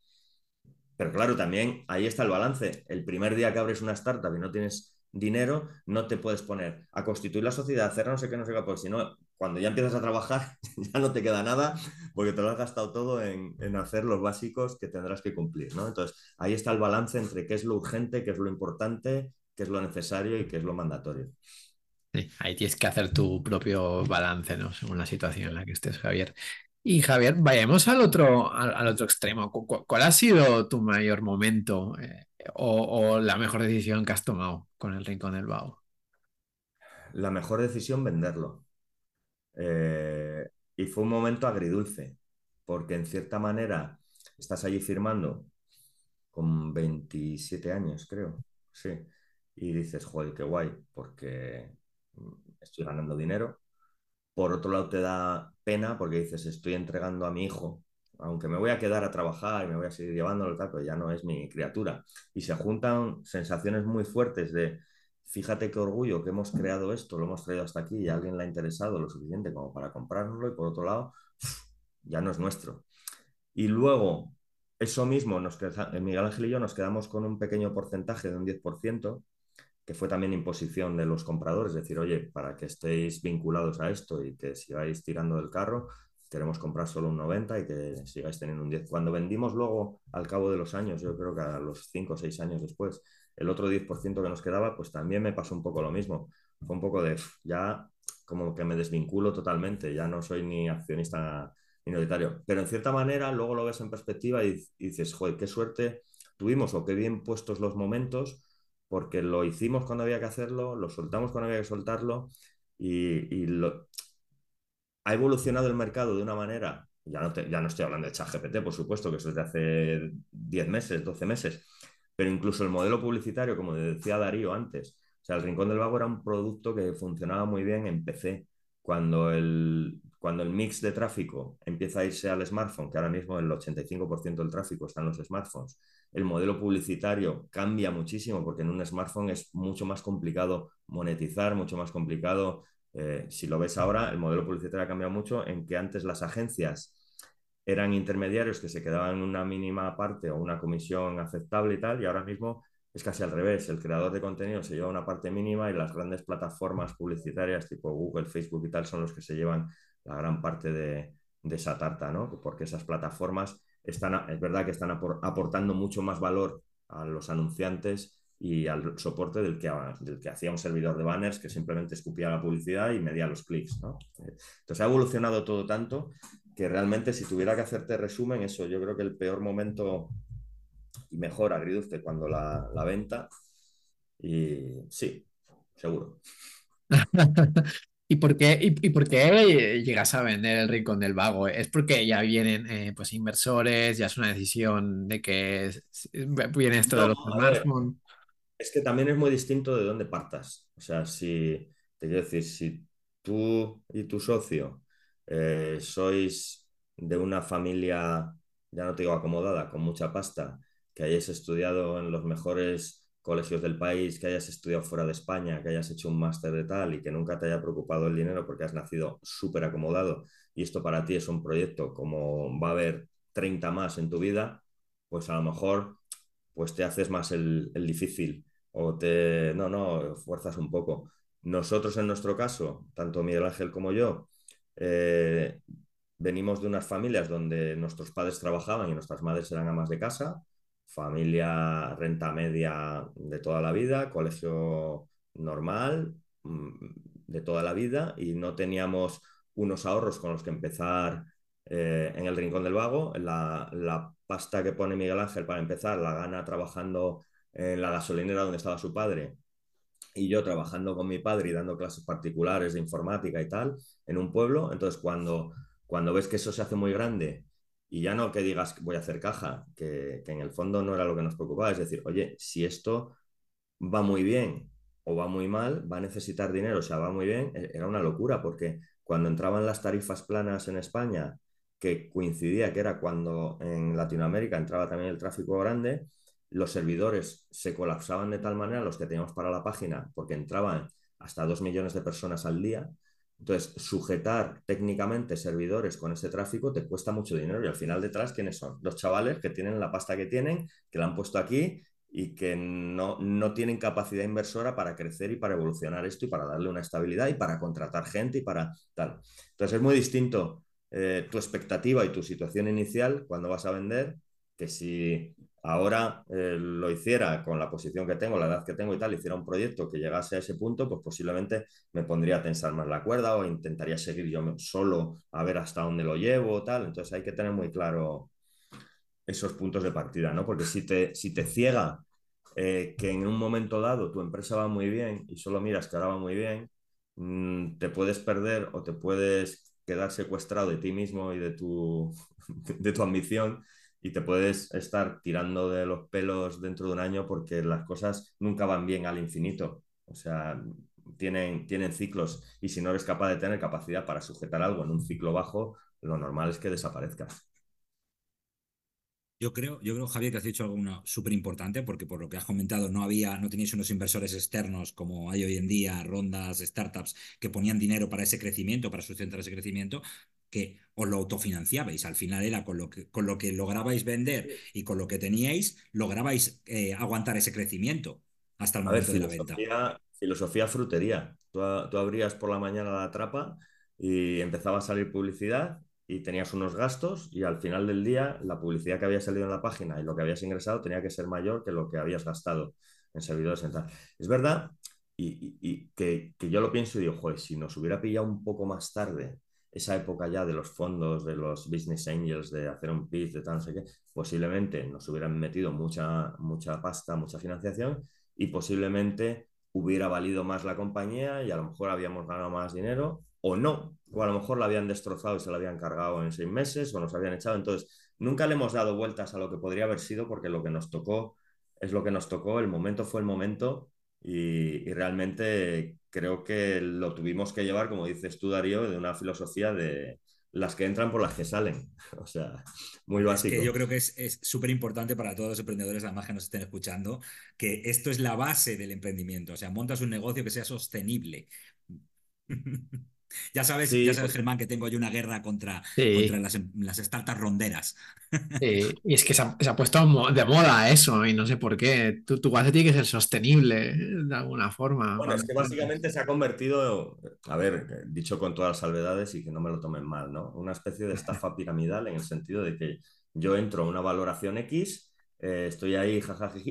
Pero claro, también ahí está el balance. El primer día que abres una startup y no tienes dinero, no te puedes poner a constituir la sociedad, hacer no sé qué, no sé qué, porque si no, cuando ya empiezas a trabajar, ya no te queda nada, porque te lo has gastado todo en, en, hacer los básicos que tendrás que cumplir, ¿no? Entonces, ahí está el balance entre qué es lo urgente, qué es lo importante, qué es lo necesario y qué es lo mandatorio. Sí, ahí tienes que hacer tu propio balance, ¿no? Según la situación en la que estés, Javier. Y Javier, vayamos al otro, al, al otro extremo. ¿Cu ¿Cuál ha sido tu mayor momento eh, o, o, la mejor decisión que has tomado con el Rincón del Vago? La mejor decisión, venderlo. Eh, y fue un momento agridulce, porque en cierta manera estás allí firmando con 27 años, creo, sí, y dices, joder, qué guay, porque estoy ganando dinero. Por otro lado, te da pena porque dices, estoy entregando a mi hijo, aunque me voy a quedar a trabajar y me voy a seguir llevándolo, pero ya no es mi criatura. Y se juntan sensaciones muy fuertes de, fíjate qué orgullo que hemos creado esto, lo hemos traído hasta aquí y a alguien le ha interesado lo suficiente como para comprárnoslo y por otro lado, ya no es nuestro. Y luego, eso mismo, nos queda, Miguel Ángel y yo nos quedamos con un pequeño porcentaje de un 10%, que fue también imposición de los compradores, decir, oye, para que estéis vinculados a esto y que sigáis tirando del carro, queremos comprar solo un 90 y que sigáis teniendo un 10. Cuando vendimos luego, al cabo de los años, yo creo que a los 5 o 6 años después, el otro 10% que nos quedaba, pues también me pasó un poco lo mismo. Fue un poco de, ya como que me desvinculo totalmente, ya no soy ni accionista minoritario. Pero en cierta manera, luego lo ves en perspectiva y, dices, joder, qué suerte tuvimos o qué bien puestos los momentos porque lo hicimos cuando había que hacerlo, lo soltamos cuando había que soltarlo y, ha evolucionado el mercado de una manera, ya no, ya no estoy hablando de ChatGPT, por supuesto, que eso es de hace 10 meses, 12 meses, pero incluso el modelo publicitario, como decía Darío antes, o sea, el Rincón del Vago era un producto que funcionaba muy bien en PC. Cuando el, cuando el mix de tráfico empieza a irse al smartphone, que ahora mismo el 85% del tráfico está en los smartphones, el modelo publicitario cambia muchísimo porque en un smartphone es mucho más complicado monetizar, mucho más complicado. Eh, si lo ves ahora, el modelo publicitario ha cambiado mucho en que antes las agencias eran intermediarios que se quedaban una mínima parte o una comisión aceptable y tal, y ahora mismo es casi al revés. El creador de contenido se lleva una parte mínima y las grandes plataformas publicitarias tipo Google, Facebook y tal son los que se llevan la gran parte de, de esa tarta, ¿no? Porque esas plataformas están, es verdad que están aportando mucho más valor a los anunciantes y al soporte del que, del que hacía un servidor de banners que simplemente escupía la publicidad y medía los clics. ¿no? Entonces ha evolucionado todo tanto que realmente si tuviera que hacerte resumen, eso yo creo que el peor momento y mejor agridulce cuando la, la venta y sí, seguro. ¿Y por qué, y, por qué llegas a vender el Rincón del Vago? ¿Es porque ya vienen eh, pues inversores, ya es una decisión de que viene esto de los smartphones? Es que también es muy distinto de dónde partas. O sea, si te quiero decir, si tú y tu socio eh, sois de una familia, ya no te digo acomodada, con mucha pasta, que hayáis estudiado en los mejores colegios del país, que hayas estudiado fuera de España, que hayas hecho un máster de tal y que nunca te haya preocupado el dinero porque has nacido súper acomodado y esto para ti es un proyecto como va a haber 30 más en tu vida, pues a lo mejor pues te haces más el, difícil o te, no, no, fuerzas un poco. Nosotros en nuestro caso, tanto Miguel Ángel como yo, eh, venimos de unas familias donde nuestros padres trabajaban y nuestras madres eran amas de casa, familia renta media de toda la vida, colegio normal mm, de toda la vida y no teníamos unos ahorros con los que empezar eh, en el Rincón del Vago. La, la, pasta que pone Miguel Ángel para empezar la gana trabajando en la gasolinera donde estaba su padre y yo trabajando con mi padre y dando clases particulares de informática y tal en un pueblo. Entonces, cuando, cuando ves que eso se hace muy grande y ya no que digas voy a hacer caja, que, en el fondo no era lo que nos preocupaba, es decir, oye, si esto va muy bien o va muy mal, va a necesitar dinero, o sea, va muy bien, e, era una locura, porque cuando entraban las tarifas planas en España, que coincidía que era cuando en Latinoamérica entraba también el tráfico grande, los servidores se colapsaban de tal manera, los que teníamos para la página, porque entraban hasta dos millones de personas al día, entonces, sujetar técnicamente servidores con ese tráfico te cuesta mucho dinero y al final detrás, ¿quiénes son? Los chavales que tienen la pasta que tienen, que la han puesto aquí y que no, no tienen capacidad inversora para crecer y para evolucionar esto y para darle una estabilidad y para contratar gente y para tal. Entonces, es muy distinto eh, tu expectativa y tu situación inicial cuando vas a vender que si ahora eh, lo hiciera con la posición que tengo, la edad que tengo y tal, hiciera un proyecto que llegase a ese punto, pues posiblemente me pondría a tensar más la cuerda o intentaría seguir yo solo a ver hasta dónde lo llevo, tal. Entonces hay que tener muy claro esos puntos de partida, ¿no? Porque si te, si te ciega eh, que en un momento dado tu empresa va muy bien y solo miras que ahora va muy bien, mm, te puedes perder o te puedes quedar secuestrado de ti mismo y de tu, de tu ambición y te puedes estar tirando de los pelos dentro de un año porque las cosas nunca van bien al infinito. O sea, tienen, tienen ciclos y si no eres capaz de tener capacidad para sujetar algo en un ciclo bajo, lo normal es que desaparezcas. Yo creo, yo creo, Javier, que has dicho algo súper importante, porque por lo que has comentado, no había, no teníais unos inversores externos como hay hoy en día, rondas, startups, que ponían dinero para ese crecimiento, para sustentar ese crecimiento, que os lo autofinanciabais. Al final era con lo que, con lo que lograbais vender y con lo que teníais, lograbais eh, aguantar ese crecimiento. hasta el A ver, momento de la venta. filosofía, frutería. Tú, tú abrías por la mañana la trapa y empezaba a salir publicidad y tenías unos gastos y al final del día la publicidad que había salido en la página y lo que habías ingresado tenía que ser mayor que lo que habías gastado en servidores y en tal. Es verdad y, y- y que, que yo lo pienso y digo, joder, si nos hubiera pillado un poco más tarde esa época ya de los fondos, de los business angels, de hacer un pitch, de tal, no sé qué, posiblemente nos hubieran metido mucha, mucha pasta, mucha financiación y posiblemente hubiera valido más la compañía y a lo mejor habíamos ganado más dinero o no, o a lo mejor la habían destrozado y se la habían cargado en seis meses o nos habían echado. Entonces, nunca le hemos dado vueltas a lo que podría haber sido porque lo que nos tocó es lo que nos tocó, el momento fue el momento y, y realmente creo que lo tuvimos que llevar, como dices tú, Darío, de una filosofía de las que entran por las que salen. O sea, muy Es básico. que yo creo que es es súper importante para todos los emprendedores, además que nos estén escuchando, que esto es la base del emprendimiento. O sea, montas un negocio que sea sostenible. Ya sabes, Sí, ya sabes, pues- Germán, que tengo yo una guerra contra, Sí. contra las, em- las startups ronderas. Sí, y es que se ha, se ha puesto de moda eso y no sé por qué. Tu, tu negocio tiene que ser sostenible de alguna forma. Bueno, es que básicamente se ha convertido, a ver, dicho con todas las salvedades y que no me lo tomen mal, ¿no? Una especie de estafa piramidal en el sentido de que yo entro a una valoración X, eh, estoy ahí,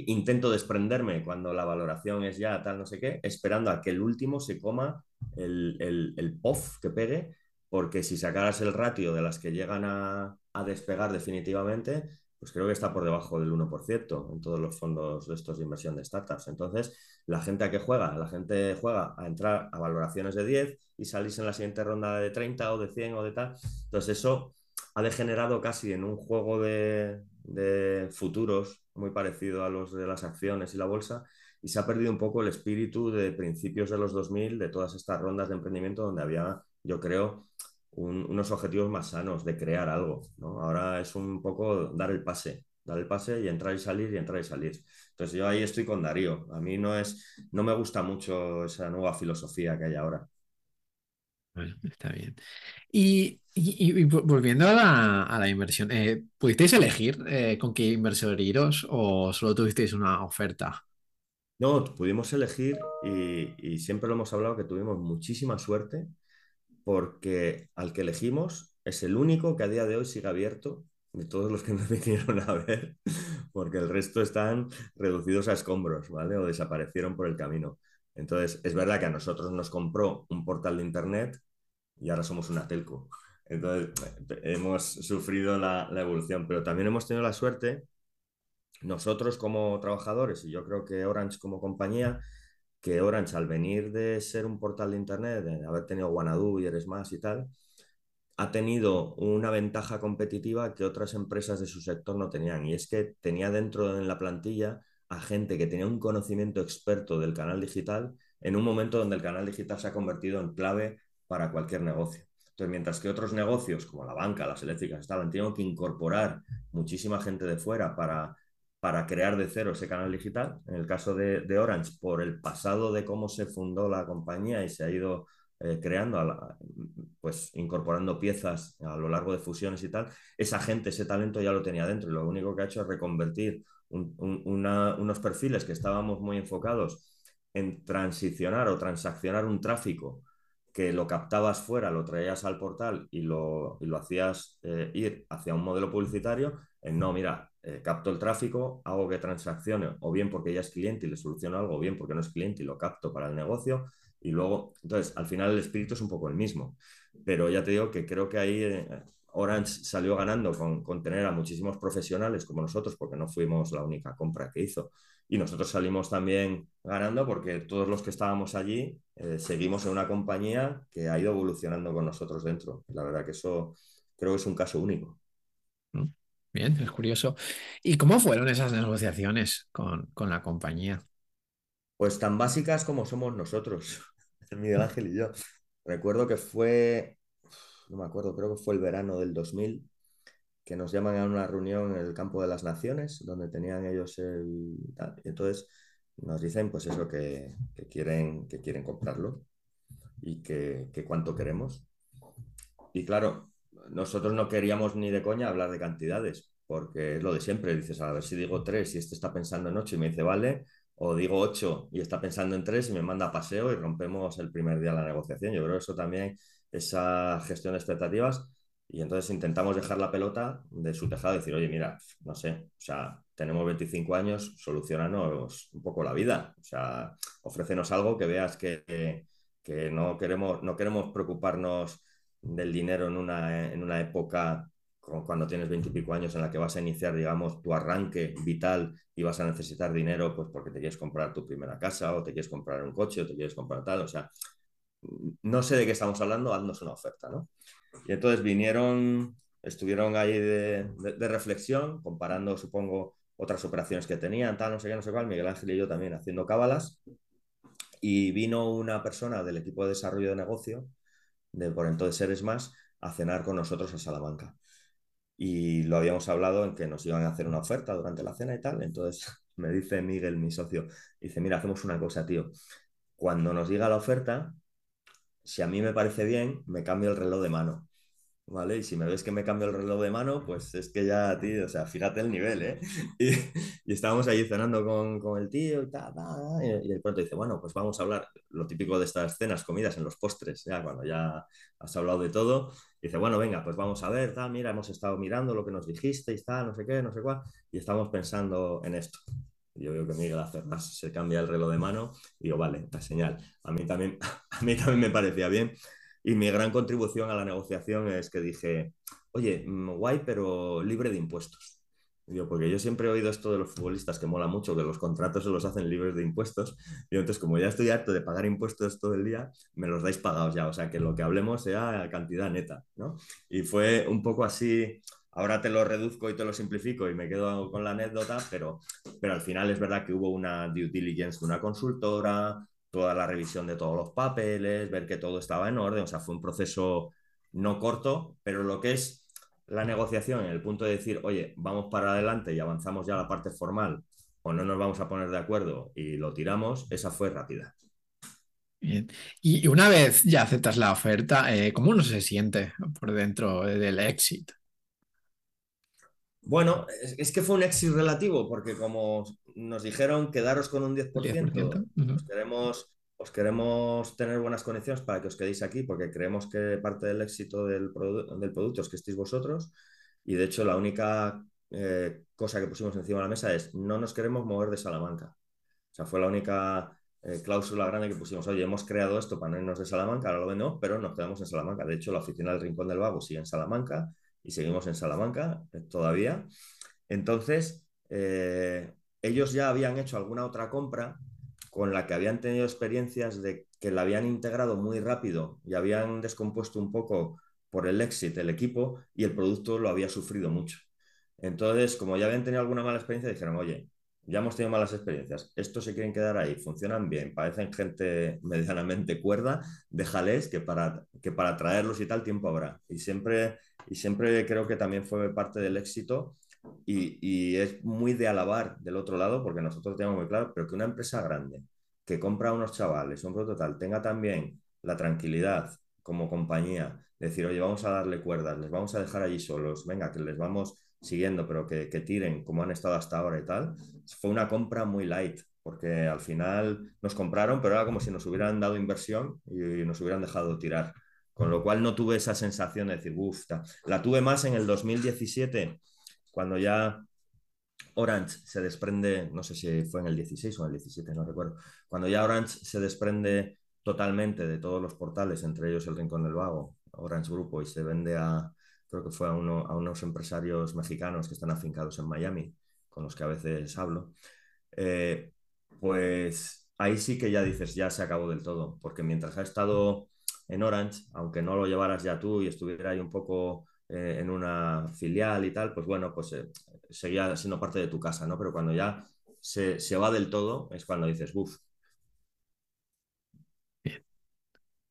intento desprenderme cuando la valoración es ya tal, no sé qué, esperando a que el último se coma el, el, el que pegue, porque si sacaras el ratio de las que llegan a, a despegar definitivamente, pues creo que está por debajo del 1% en todos los fondos de estos de inversión de startups. Entonces, la gente a qué juega, la gente juega a entrar a valoraciones de 10 y salirse en la siguiente ronda de 30 o de 100 o de tal. Entonces eso ha degenerado casi en un juego de, de futuros muy parecido a los de las acciones y la bolsa y se ha perdido un poco el espíritu de principios de los 2000, de todas estas rondas de emprendimiento donde había, yo creo, un- unos objetivos más sanos de crear algo. ¿no? Ahora es un poco dar el pase, dar el pase y entrar y salir y entrar y salir. Entonces yo ahí estoy con Darío. A mí no es, no me gusta mucho esa nueva filosofía que hay ahora. Bueno, está bien. Y, y- y vol- volviendo a la, a la inversión, eh, ¿pudisteis elegir eh, con qué inversor iros o solo tuvisteis una oferta? No, pudimos elegir y, y siempre lo hemos hablado que tuvimos muchísima suerte porque al que elegimos es el único que a día de hoy sigue abierto de todos los que nos vinieron a ver, porque el resto están reducidos a escombros, ¿vale? O desaparecieron por el camino. Entonces, es verdad que a nosotros nos compró un portal de internet y ahora somos una telco. Entonces, eh, hemos sufrido la, evolución, pero también hemos tenido la suerte, nosotros como trabajadores y yo creo que Orange como compañía, que Orange al venir de ser un portal de internet, de haber tenido Wanadu y Eres Más y tal, ha tenido una ventaja competitiva que otras empresas de su sector no tenían. Y es que tenía dentro en la plantilla a gente que tenía un conocimiento experto del canal digital en un momento donde el canal digital se ha convertido en clave para cualquier negocio. Entonces, mientras que otros negocios, como la banca, las eléctricas, estaban, tenían que incorporar muchísima gente de fuera para, para crear de cero ese canal digital. En el caso de, Orange, por el pasado de cómo se fundó la compañía y se ha ido eh, creando, pues incorporando piezas a lo largo de fusiones y tal, esa gente, ese talento ya lo tenía dentro lo único que ha hecho es reconvertir un- un- una- unos perfiles que estábamos muy enfocados en transicionar o transaccionar un tráfico que lo captabas fuera, lo traías al portal y lo, y lo hacías eh, ir hacia un modelo publicitario, en no, mira, eh, capto el tráfico, hago que transaccione, o bien porque ya es cliente y le soluciono algo, o bien porque no es cliente y lo capto para el negocio, y luego, entonces, al final el espíritu es un poco el mismo, pero ya te digo que creo que ahí eh, Orange salió ganando con, con tener a muchísimos profesionales como nosotros, porque no fuimos la única compra que hizo. Y nosotros salimos también ganando porque todos los que estábamos allí eh, seguimos en una compañía que ha ido evolucionando con nosotros dentro. La verdad que eso creo que es un caso único. ¿no? Bien, es curioso. ¿Y cómo fueron esas negociaciones con, con la compañía? Pues tan básicas como somos nosotros, Miguel Ángel y yo. Recuerdo que fue, no me acuerdo, creo que fue el verano del 2000, que nos llaman a una reunión en el Campo de las Naciones, donde tenían ellos el... entonces nos dicen, pues eso, que, que quieren, que quieren comprarlo y que, que cuánto queremos. Y claro, nosotros no queríamos ni de coña hablar de cantidades, porque es lo de siempre. Dices, a ver si digo tres y este está pensando en ocho y me dice, vale, o digo 8 y está pensando en 3 y me manda a paseo y rompemos el primer día la negociación. Yo creo que eso también, esa gestión de expectativas, y entonces intentamos dejar la pelota de su tejado y decir, oye, mira, no sé, o sea, tenemos 25 años, solucionanos un poco la vida, o sea, ofrécenos algo que veas que, que, no, queremos, no queremos preocuparnos del dinero en una, en una época cuando tienes 20 y pico años en la que vas a iniciar, digamos, tu arranque vital y vas a necesitar dinero, pues porque te quieres comprar tu primera casa o te quieres comprar un coche o te quieres comprar tal, o sea, no sé de qué estamos hablando, haznos una oferta, ¿no? Y entonces vinieron, estuvieron ahí de, de, reflexión, comparando, supongo, otras operaciones que tenían, tal, no sé qué, no sé cuál, Miguel Ángel y yo también haciendo cábalas, y vino una persona del equipo de desarrollo de negocio, de por entonces Seres Más, a cenar con nosotros a Salamanca y lo habíamos hablado en que nos iban a hacer una oferta durante la cena y tal. Entonces me dice Miguel, mi socio, dice, mira, hacemos una cosa, tío. Cuando nos diga la oferta, si a mí me parece bien, me cambio el reloj de mano. ¿Vale? Y si me ves que me cambio el reloj de mano, pues es que ya, tío, o sea, fíjate el nivel, ¿eh? Y, y estábamos allí cenando con, con el tío y tal, y, de pronto dice, bueno, pues vamos a hablar, lo típico de estas cenas, comidas en los postres, ya cuando ya has hablado de todo, dice, bueno, venga, pues vamos a ver, mira, hemos estado mirando lo que nos dijiste y tal, no sé qué, no sé cuál, y estamos pensando en esto. Yo veo que Miguel hace más, se cambia el reloj de mano y digo, vale, la señal. A mí también, a mí también me parecía bien. Y mi gran contribución a la negociación es que dije, oye, mm, guay, pero libre de impuestos. Digo, porque yo siempre he oído esto de los futbolistas que mola mucho, que los contratos se los hacen libres de impuestos. Y entonces, como ya estoy harto de pagar impuestos todo el día, me los dais pagados ya. O sea, que lo que hablemos sea cantidad neta, ¿no? Y fue un poco así. Ahora te lo reduzco y te lo simplifico y me quedo con la anécdota, pero, pero al final es verdad que hubo una due diligence de una consultora, toda la revisión de todos los papeles, ver que todo estaba en orden, o sea, fue un proceso no corto, pero lo que es la negociación en el punto de decir, oye, vamos para adelante y avanzamos ya a la parte formal o no nos vamos a poner de acuerdo y lo tiramos, esa fue rápida. Bien. Y una vez ya aceptas la oferta, eh, ¿cómo uno se siente por dentro del éxito? Bueno, es, que fue un éxito relativo, porque como nos dijeron quedaros con un 10%, os, queremos, os queremos tener buenas condiciones para que os quedéis aquí, porque creemos que parte del éxito del, del producto es que estéis vosotros. Y de hecho, la única eh, cosa que pusimos encima de la mesa es no nos queremos mover de Salamanca. O sea, fue la única eh, cláusula grande que pusimos. Oye, hemos creado esto para no irnos de Salamanca, ahora lo no, pero nos quedamos en Salamanca. De hecho, la oficina del Rincón del Vago sigue en Salamanca y seguimos en Salamanca eh, todavía. Entonces, eh, ellos ya habían hecho alguna otra compra con la que habían tenido experiencias de que la habían integrado muy rápido y habían descompuesto un poco por el éxito el equipo y el producto lo había sufrido mucho. Entonces, como ya habían tenido alguna mala experiencia, dijeron, oye, ya hemos tenido malas experiencias, estos se quieren quedar ahí, funcionan bien, parecen gente medianamente cuerda, déjales que para, que para traerlos y tal tiempo habrá. Y siempre, y siempre creo que también fue parte del éxito y, y, es muy de alabar del otro lado, porque nosotros tenemos muy claro, pero que una empresa grande que compra a unos chavales, un producto tal, tenga también la tranquilidad como compañía, de decir, oye, vamos a darle cuerdas, les vamos a dejar allí solos, venga, que les vamos siguiendo, pero que, que, tiren como han estado hasta ahora y tal, fue una compra muy light, porque al final nos compraron, pero era como si nos hubieran dado inversión y nos hubieran dejado tirar. Con lo cual no tuve esa sensación de decir, uff, la tuve más en el 2017, cuando ya Orange se desprende, no sé si fue en el 16 o en el 17, no recuerdo, cuando ya Orange se desprende totalmente de todos los portales, entre ellos el Rincón del Vago, Orange Grupo, y se vende a, creo que fue a, uno, a unos empresarios mexicanos que están afincados en Miami, con los que a veces hablo, eh, pues ahí sí que ya dices, ya se acabó del todo, porque mientras ha estado en Orange, aunque no lo llevaras ya tú y estuviera ahí un poco eh, en una filial y tal, pues bueno, pues eh, seguía siendo parte de tu casa, ¿no? Pero cuando ya se, se va del todo, es cuando dices, uff,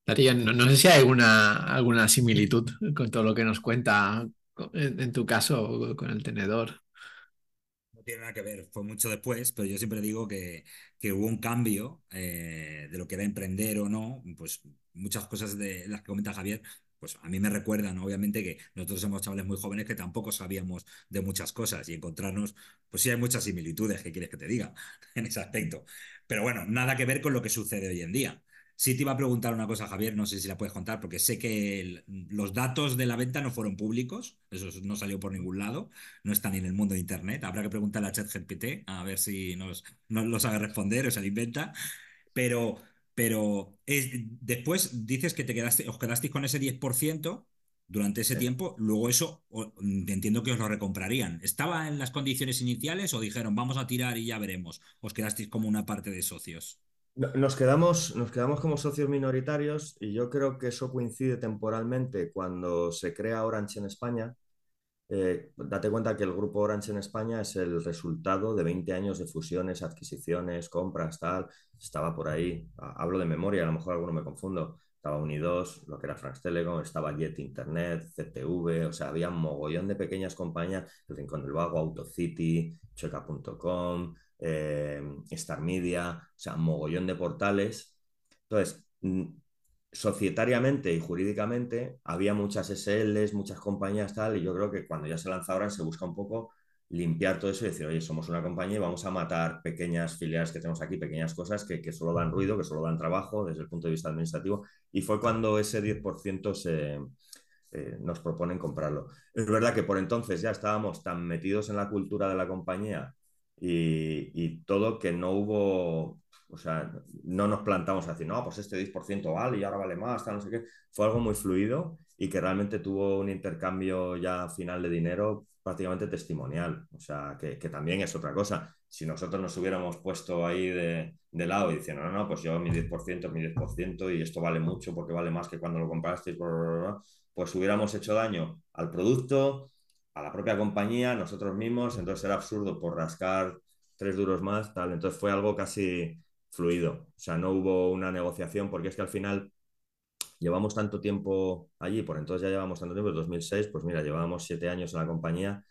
Darío, no, sé si hay alguna, alguna similitud con todo lo que nos cuenta en, tu caso con el tenedor. Tiene nada que ver, fue mucho después, pero yo siempre digo que, que hubo un cambio eh, de lo que era emprender o no, pues muchas cosas de las que comenta Javier pues a mí me recuerdan, obviamente, que nosotros somos chavales muy jóvenes que tampoco sabíamos de muchas cosas y encontrarnos, pues sí hay muchas similitudes, ¿qué quieres que te diga en ese aspecto? Pero bueno, nada que ver con lo que sucede hoy en día. Sí te iba a preguntar una cosa, Javier, no sé si la puedes contar, porque sé que los datos de la venta no fueron públicos, eso no salió por ningún lado, no están en el mundo de Internet. Habrá que preguntarle a ChatGPT a ver si nos, nos lo sabe responder o se lo inventa. Pero pero es, después dices que te quedaste, os quedasteis con ese 10% durante ese tiempo, luego eso entiendo que os lo recomprarían. ¿Estaba en las condiciones iniciales o dijeron vamos a tirar y ya veremos? ¿Os quedasteis como una parte de socios? Nos quedamos, nos quedamos como socios minoritarios y yo creo que eso coincide temporalmente cuando se crea Orange en España, eh, date cuenta que el grupo Orange en España es el resultado de 20 años de fusiones, adquisiciones, compras, tal. Estaba por ahí, hablo de memoria, a lo mejor alguno me confundo. Estaba Unidos, lo que era France Telecom, estaba Jet Internet, CTV, o sea, había un mogollón de pequeñas compañías, El Rincón del Vago, AutoCity, Checa.com, eh, Star Media, o sea, mogollón de portales. Entonces, societariamente y jurídicamente había muchas SLs, muchas compañías tal, y yo creo que cuando ya se lanza ahora se busca un poco limpiar todo eso y decir, oye, somos una compañía y vamos a matar pequeñas filiales que tenemos aquí, pequeñas cosas que, que solo dan ruido, que solo dan trabajo desde el punto de vista administrativo. Y fue cuando ese 10% se, eh, nos proponen comprarlo. Es verdad que por entonces ya estábamos tan metidos en la cultura de la compañía y, y todo que no hubo o sea, no nos plantamos a decir, no, pues este 10% vale y ahora vale más, tal, no sé qué. Fue algo muy fluido y que realmente tuvo un intercambio ya final de dinero prácticamente testimonial. O sea, que, que también es otra cosa. Si nosotros nos hubiéramos puesto ahí de, de lado y diciendo, no, no, pues yo mi 10% es mi 10% y esto vale mucho porque vale más que cuando lo comprasteis, pues hubiéramos hecho daño al producto, a la propia compañía, nosotros mismos. Entonces era absurdo por rascar tres duros más, tal. Entonces fue algo casi fluido. O sea, no hubo una negociación porque es que al final llevamos tanto tiempo allí, por entonces ya llevamos tanto tiempo, en 2006, pues mira, llevábamos siete años en la compañía.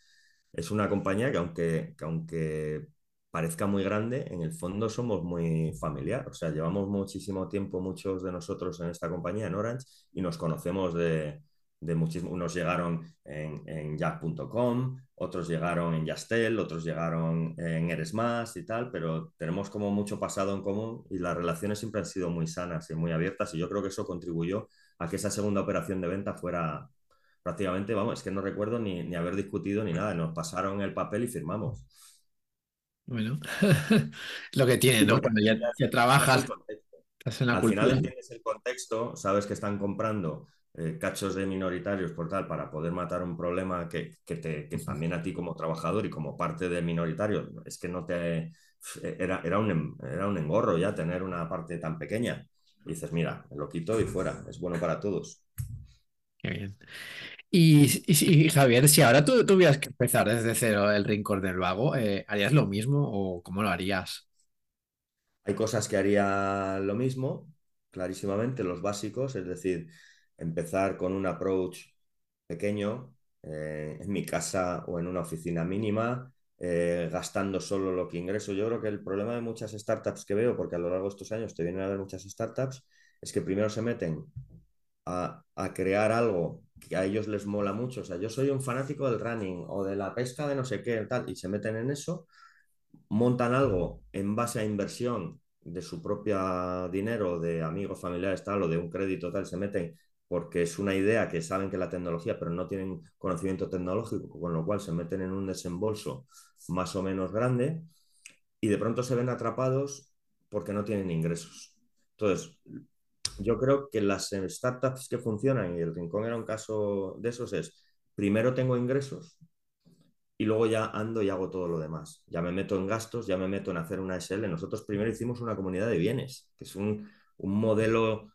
Es una compañía que aunque, que aunque parezca muy grande, en el fondo somos muy familiar. O sea, llevamos muchísimo tiempo, muchos de nosotros en esta compañía, en Orange, y nos conocemos de, de muchísimos, unos llegaron en, en jack.com, otros llegaron en Yastel, otros llegaron en Eres Más y tal, pero tenemos como mucho pasado en común y las relaciones siempre han sido muy sanas y muy abiertas y yo creo que eso contribuyó a que esa segunda operación de venta fuera prácticamente, vamos, es que no recuerdo ni, ni haber discutido ni nada, nos pasaron el papel y firmamos. Bueno, lo que tiene, ¿no? Cuando ya, trabajas, Al final entiendes el contexto, sabes que están comprando eh, cachos de minoritarios por tal, para poder matar un problema que, que, te, que también a ti como trabajador y como parte de minoritario, es que no te... Era, era, un, era un engorro ya tener una parte tan pequeña. Y dices, mira, lo quito y fuera, es bueno para todos. Qué bien. Y, y, Javier, si ahora tú tuvieras que empezar desde cero el Rincón del Vago, eh, ¿harías lo mismo o cómo lo harías? Hay cosas que haría lo mismo, clarísimamente, los básicos, es decir, empezar con un approach pequeño eh, en mi casa o en una oficina mínima, eh, gastando solo lo que ingreso. Yo creo que el problema de muchas startups que veo, porque a lo largo de estos años te vienen a ver muchas startups, es que primero se meten a, a, crear algo que a ellos les mola mucho. O sea, yo soy un fanático del running o de la pesca de no sé qué, tal, y se meten en eso, montan algo en base a inversión de su propio dinero, de amigos, familiares, tal, o de un crédito, tal, se meten porque es una idea que saben que la tecnología, pero no tienen conocimiento tecnológico, con lo cual se meten en un desembolso más o menos grande y de pronto se ven atrapados porque no tienen ingresos. Entonces, yo creo que las startups que funcionan, y el Rincón era un caso de esos, es primero tengo ingresos y luego ya ando y hago todo lo demás. Ya me meto en gastos, ya me meto en hacer una SL. Nosotros primero hicimos una comunidad de bienes, que es un, un modelo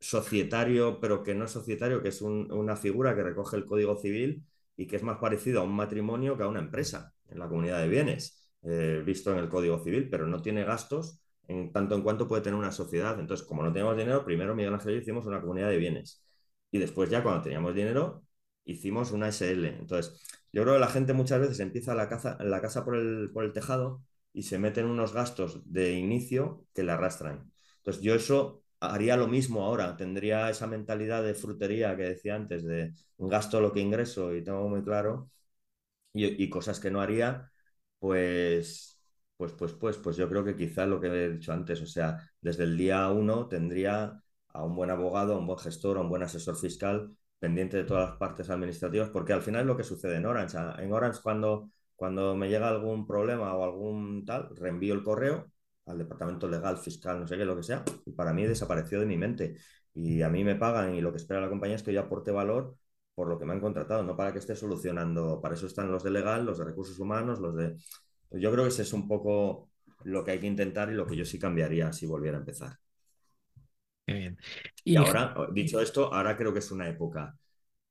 societario, pero que no es societario, que es un, una figura que recoge el Código Civil y que es más parecido a un matrimonio que a una empresa en la comunidad de bienes, eh, visto en el Código Civil, pero no tiene gastos en tanto en cuanto puede tener una sociedad. Entonces, como no teníamos dinero, primero Miguel Ángel y hicimos una comunidad de bienes. Y después ya cuando teníamos dinero, hicimos una SL. Entonces, yo creo que la gente muchas veces empieza la, caza, la casa por el, por el tejado y se meten unos gastos de inicio que le arrastran. Entonces, yo eso haría lo mismo ahora, tendría esa mentalidad de frutería que decía antes, de gasto lo que ingreso y tengo muy claro, y, y cosas que no haría, pues, pues, pues, pues, pues yo creo que quizás lo que he dicho antes, o sea, desde el día uno tendría a un buen abogado, a un buen gestor, a un buen asesor fiscal pendiente de todas las partes administrativas, porque al final es lo que sucede en Orange. En Orange cuando, cuando me llega algún problema o algún tal, reenvío el correo al departamento legal, fiscal, no sé qué, lo que sea, y para mí desapareció de mi mente. Y a mí me pagan y lo que espera la compañía es que yo aporte valor por lo que me han contratado, no para que esté solucionando. Para eso están los de legal, los de recursos humanos, los de... Yo creo que ese es un poco lo que hay que intentar y lo que yo sí cambiaría si volviera a empezar. bien. Y, ahora, dicho esto, ahora creo que es una época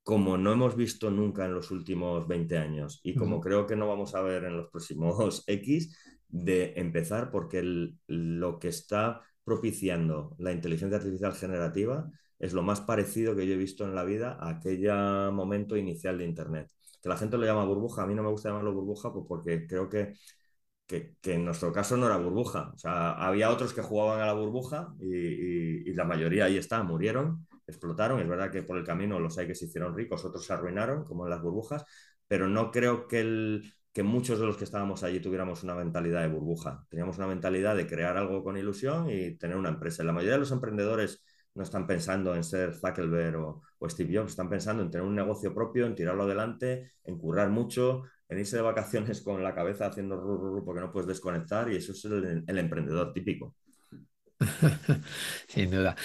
como no hemos visto nunca en los últimos 20 años y como creo que no vamos a ver en los próximos X, de empezar porque lo que está propiciando la inteligencia artificial generativa es lo más parecido que yo he visto en la vida a aquel momento inicial de Internet. Que la gente lo llama burbuja, a mí no me gusta llamarlo burbuja pues porque creo que, que, en nuestro caso no era burbuja. O sea, había otros que jugaban a la burbuja y, y la mayoría ahí está, murieron explotaron. Es verdad que por el camino los hay que se hicieron ricos, otros se arruinaron, como en las burbujas, pero no creo que, el, que muchos de los que estábamos allí tuviéramos una mentalidad de burbuja. Teníamos una mentalidad de crear algo con ilusión y tener una empresa. La mayoría de los emprendedores no están pensando en ser Zuckerberg o, Steve Jobs, están pensando en tener un negocio propio, en tirarlo adelante, en currar mucho, en irse de vacaciones con la cabeza haciendo ru, porque no puedes desconectar y eso es el emprendedor típico. Sin duda.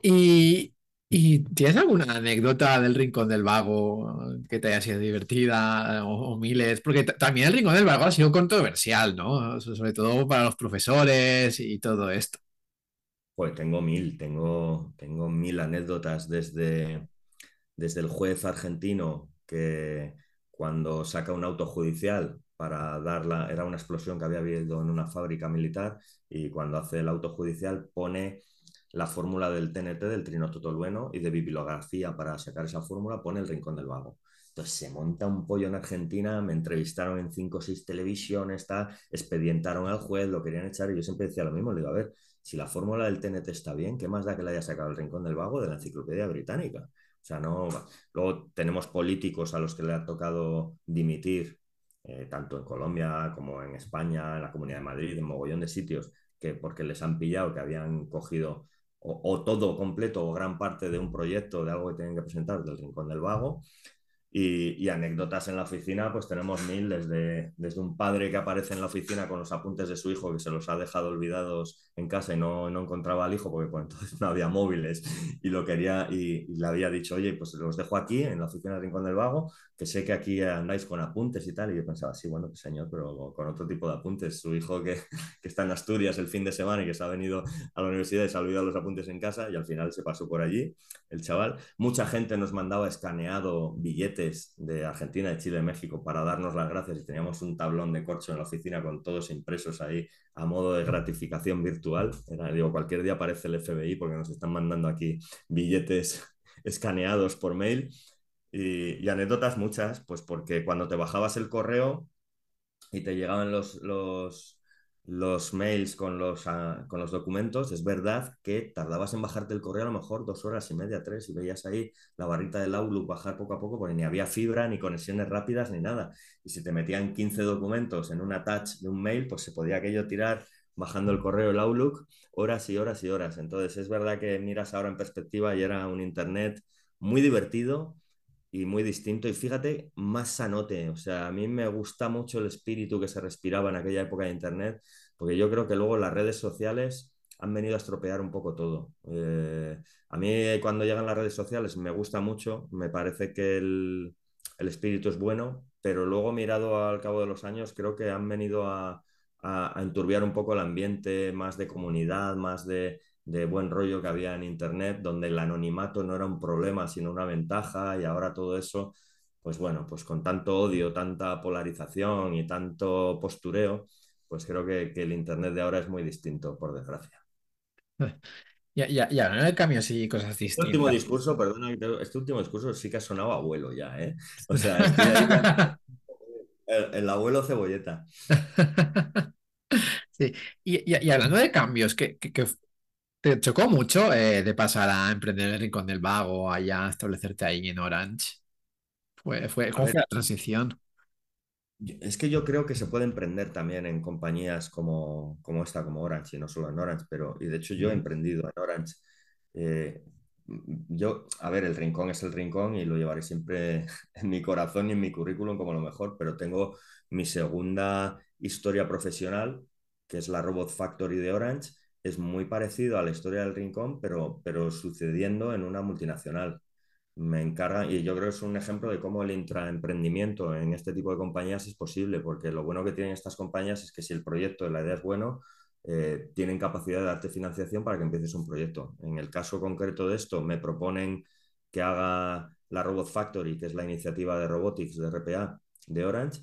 Y, ¿Y tienes alguna anécdota del Rincón del Vago que te haya sido divertida o, miles? Porque también el Rincón del Vago ha sido controversial, ¿no? Sobre todo para los profesores y todo esto. Pues tengo mil, tengo, tengo mil anécdotas desde, desde el juez argentino que cuando saca un auto judicial para darla, era una explosión que había habido en una fábrica militar y cuando hace el auto judicial pone la fórmula del TNT, del trinoto tolueno, y de bibliografía para sacar esa fórmula, pone el Rincón del Vago. Entonces se monta un pollo en Argentina, me entrevistaron en cinco o seis televisiones, expedientaron al juez, lo querían echar y yo siempre decía lo mismo, le digo, a ver, si la fórmula del TNT está bien, ¿qué más da que le haya sacado el Rincón del Vago de la Enciclopedia Británica? O sea, no. Luego tenemos políticos a los que le ha tocado dimitir, eh, tanto en Colombia como en España, en la Comunidad de Madrid, en mogollón de sitios, que porque les han pillado que habían cogido o, todo completo o gran parte de un proyecto, de algo que tienen que presentar del Rincón del Vago. Y, anécdotas en la oficina, pues tenemos mil, desde, desde un padre que aparece en la oficina con los apuntes de su hijo que se los ha dejado olvidados en casa y no, no encontraba al hijo porque entonces no había móviles y lo quería y, le había dicho, oye, pues los dejo aquí en la oficina del Rincón del Vago, que sé que aquí andáis con apuntes y tal. Y yo pensaba, sí, bueno, pues señor, pero con otro tipo de apuntes. Su hijo que, que está en Asturias el fin de semana y que se ha venido a la universidad y se ha olvidado los apuntes en casa y al final se pasó por allí el chaval. Mucha gente nos mandaba escaneado billetes de Argentina, de Chile, de México para darnos las gracias y teníamos un tablón de corcho en la oficina con todos impresos ahí a modo de gratificación virtual. Era, digo, cualquier día aparece el FBI porque nos están mandando aquí billetes escaneados por mail. Y, anécdotas muchas, pues porque cuando te bajabas el correo y te llegaban los, los, los mails con los, ah, con los documentos, es verdad que tardabas en bajarte el correo a lo mejor dos horas y media, tres, y veías ahí la barrita del Outlook bajar poco a poco, porque ni había fibra, ni conexiones rápidas, ni nada. Y si te metían 15 documentos en un attach de un mail, pues se podía aquello tirar bajando el correo, el Outlook, horas y horas y horas. Entonces es verdad que miras ahora en perspectiva y era un Internet muy divertido, y muy distinto. Y fíjate, más sanote. O sea, a mí me gusta mucho el espíritu que se respiraba en aquella época de Internet, porque yo creo que luego las redes sociales han venido a estropear un poco todo. Eh, a mí cuando llegan las redes sociales me gusta mucho, me parece que el, el, espíritu es bueno, pero luego mirado al cabo de los años creo que han venido a, a, a enturbiar un poco el ambiente más de comunidad, más de, de buen rollo que había en Internet, donde el anonimato no era un problema, sino una ventaja, y ahora todo eso, pues bueno, pues con tanto odio, tanta polarización y tanto postureo, pues creo que, el Internet de ahora es muy distinto, por desgracia. Ya, ya, ya, no hay cambios y cosas distintas. Este último discurso, perdona, este último discurso sí que ha sonado abuelo ya, ¿eh? O sea, el, abuelo cebolleta. Sí, y, y, hablando de cambios, ¿qué, qué, ¿Te chocó mucho eh, de pasar a emprender el Rincón del Vago, allá a establecerte ahí en Orange? Fue, fue, A ¿cómo ver, fue la transición? es que yo creo que se puede emprender también en compañías como, como esta, como Orange, y no solo en Orange, pero, y de hecho yo he Mm, emprendido en Orange. Eh, yo, a ver, el rincón es el rincón y lo llevaré siempre en mi corazón y en mi currículum como lo mejor, pero tengo mi segunda historia profesional, que es la Robot Factory de Orange. Es muy parecido a la historia del rincón, pero, pero sucediendo en una multinacional. Me encargan, y yo creo que es un ejemplo de cómo el intraemprendimiento en este tipo de compañías es posible, porque lo bueno que tienen estas compañías es que si el proyecto, la idea es bueno, eh, tienen capacidad de darte financiación para que empieces un proyecto. En el caso concreto de esto, me proponen que haga la Robot Factory, que es la iniciativa de robotics de RPA de Orange,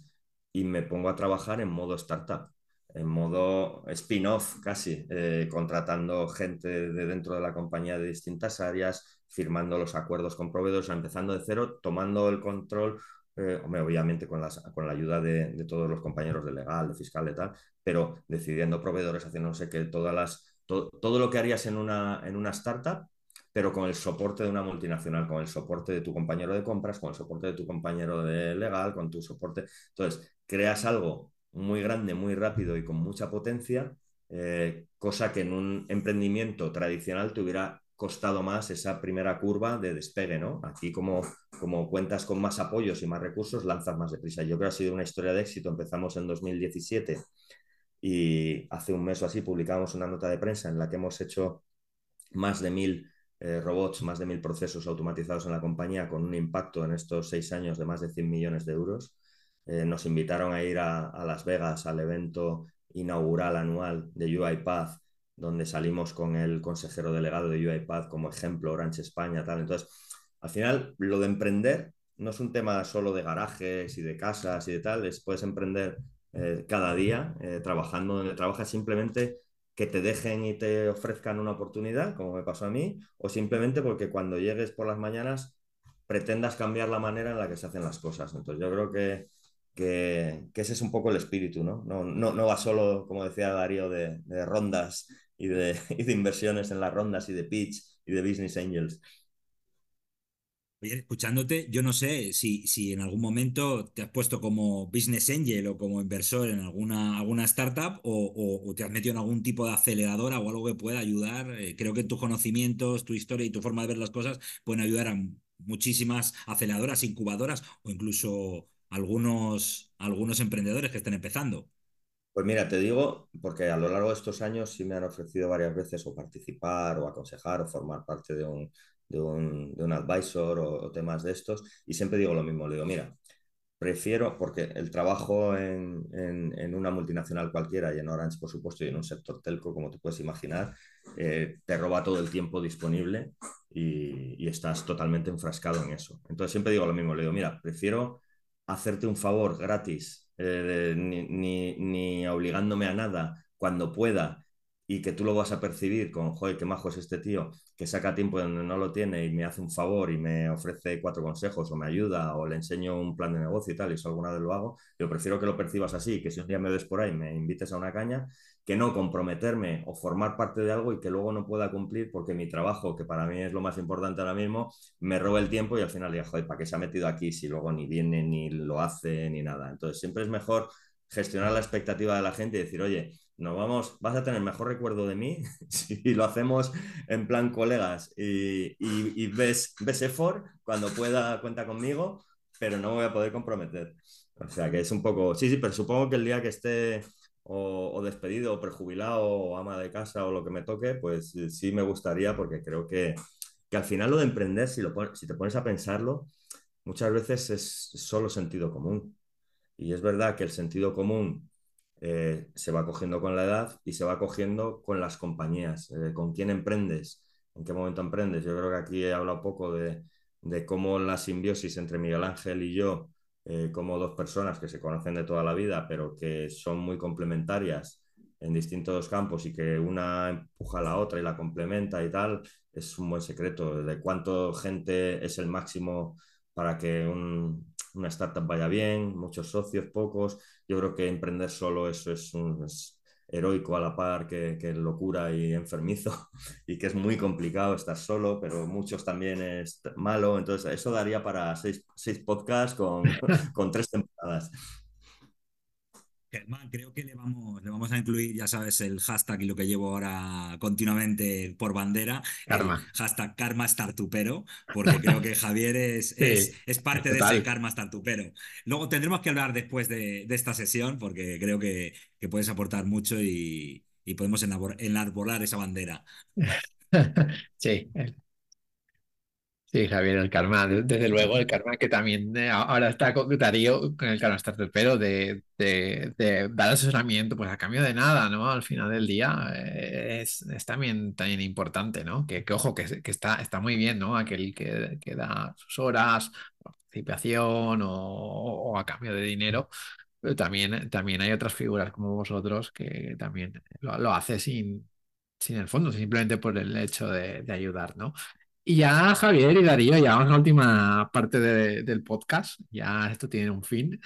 y me pongo a trabajar en modo startup, en modo spin-off casi, eh, contratando gente de dentro de la compañía de distintas áreas, firmando los acuerdos con proveedores, empezando de cero, tomando el control, eh, obviamente con, las, con la ayuda de, de, todos los compañeros de legal, de fiscal y tal, pero decidiendo proveedores, haciendo no sé qué, todas las, to, todo lo que harías en una, en una startup, pero con el soporte de una multinacional, con el soporte de tu compañero de compras, con el soporte de tu compañero de legal, con tu soporte. Entonces, creas algo muy grande, muy rápido y con mucha potencia, eh, cosa que en un emprendimiento tradicional te hubiera costado más esa primera curva de despegue, ¿no? Aquí como, como cuentas con más apoyos y más recursos, lanzas más deprisa. Yo creo que ha sido una historia de éxito. Empezamos en 2017 y hace un mes o así publicamos una nota de prensa en la que hemos hecho más de mil eh, robots, más de mil procesos automatizados en la compañía con un impacto en estos seis años de más de 100 millones de euros. Eh, nos invitaron a ir a, Las Vegas al evento inaugural anual de UiPath, donde salimos con el consejero delegado de UiPath como ejemplo, Orange España, tal. Entonces, al final, lo de emprender no es un tema solo de garajes y de casas y de tal, es, puedes emprender eh, cada día eh, trabajando donde trabajas simplemente que te dejen y te ofrezcan una oportunidad, como me pasó a mí, o simplemente porque cuando llegues por las mañanas pretendas cambiar la manera en la que se hacen las cosas. Entonces yo creo que, que, ese es un poco el espíritu, ¿no? No, no, no va solo, como decía Darío, de, rondas y de, inversiones en las rondas y de pitch y de business angels. Oye, escuchándote, yo no sé si, si en algún momento te has puesto como business angel o como inversor en alguna, alguna startup o, o, o te has metido en algún tipo de aceleradora o algo que pueda ayudar. Eh, creo que tus conocimientos, tu historia y tu forma de ver las cosas pueden ayudar a muchísimas aceleradoras, incubadoras o incluso algunos, algunos emprendedores que estén empezando. Pues mira, te digo, porque a lo largo de estos años sí me han ofrecido varias veces o participar o aconsejar o formar parte de un, de un, de un advisor o, o, temas de estos y siempre digo lo mismo, le digo, mira, prefiero, porque el trabajo en, en, en, una multinacional cualquiera y en Orange, por supuesto, y en un sector telco, como te puedes imaginar, eh, te roba todo el tiempo disponible y, y, estás totalmente enfrascado en eso. Entonces siempre digo lo mismo, le digo, mira, prefiero hacerte un favor gratis, eh, ni, ni, obligándome a nada cuando pueda y que tú lo vas a percibir con, joder, qué majo es este tío, que saca tiempo donde no lo tiene y me hace un favor y me ofrece cuatro consejos o me ayuda o le enseño un plan de negocio y tal, y eso alguna vez lo hago, yo prefiero que lo percibas así, que si un día me ves por ahí me invites a una caña, que no comprometerme o formar parte de algo y que luego no pueda cumplir porque mi trabajo, que para mí es lo más importante ahora mismo, me roba el tiempo y al final digo, joder, ¿para qué se ha metido aquí si luego ni viene, ni lo hace, ni nada? Entonces siempre es mejor gestionar la expectativa de la gente y decir, oye, nos vamos, vas a tener mejor recuerdo de mí si lo hacemos en plan colegas y, ves, ves effort, cuando pueda cuenta conmigo, pero no me voy a poder comprometer. O sea que es un poco, sí, sí, pero supongo que el día que esté o, o, despedido o prejubilado o ama de casa o lo que me toque, pues sí me gustaría porque creo que, que al final lo de emprender, si, lo, si te pones a pensarlo, muchas veces es solo sentido común. Y es verdad que el sentido común eh, se va cogiendo con la edad y se va cogiendo con las compañías, eh, con quién emprendes, en qué momento emprendes. Yo creo que aquí he hablado poco de, de cómo la simbiosis entre Miguel Ángel y yo, eh, como dos personas que se conocen de toda la vida, pero que son muy complementarias en distintos campos y que una empuja a la otra y la complementa y tal, es un buen secreto. De cuánto gente es el máximo para que un, una startup vaya bien, muchos socios, pocos. Yo creo que emprender solo eso es, un, es, heroico a la par que, que locura y enfermizo y que es muy complicado estar solo, pero muchos también es malo. Entonces, eso daría para seis, seis podcasts con, con tres temporadas. Germán, creo que le vamos, le vamos a incluir, ya sabes, el hashtag y lo que llevo ahora continuamente por bandera, Karma. hashtag karma startupero, porque creo que Javier es, Sí, es, es parte de ese karma startupero. Luego tendremos que hablar después de, de esta sesión, porque creo que, que puedes aportar mucho y, y podemos enarbolar esa bandera. Sí, sí, Javier, el karma, de- desde luego, el karma que también eh, ahora está con Darío con el karma starter, pero de, de, de dar asesoramiento, pues a cambio de nada, ¿no? Al final del día eh, es, es también, también importante, ¿no? Que, que ojo, que, que está, está muy bien, ¿no? Aquel que, que da sus horas, participación o, o a cambio de dinero. Pero también, también hay otras figuras como vosotros que también lo, lo hace sin, sin el fondo, simplemente por el hecho de, de ayudar, ¿no? Y ya Javier y Darío, ya vamos a la última parte de- del podcast, ya esto tiene un fin.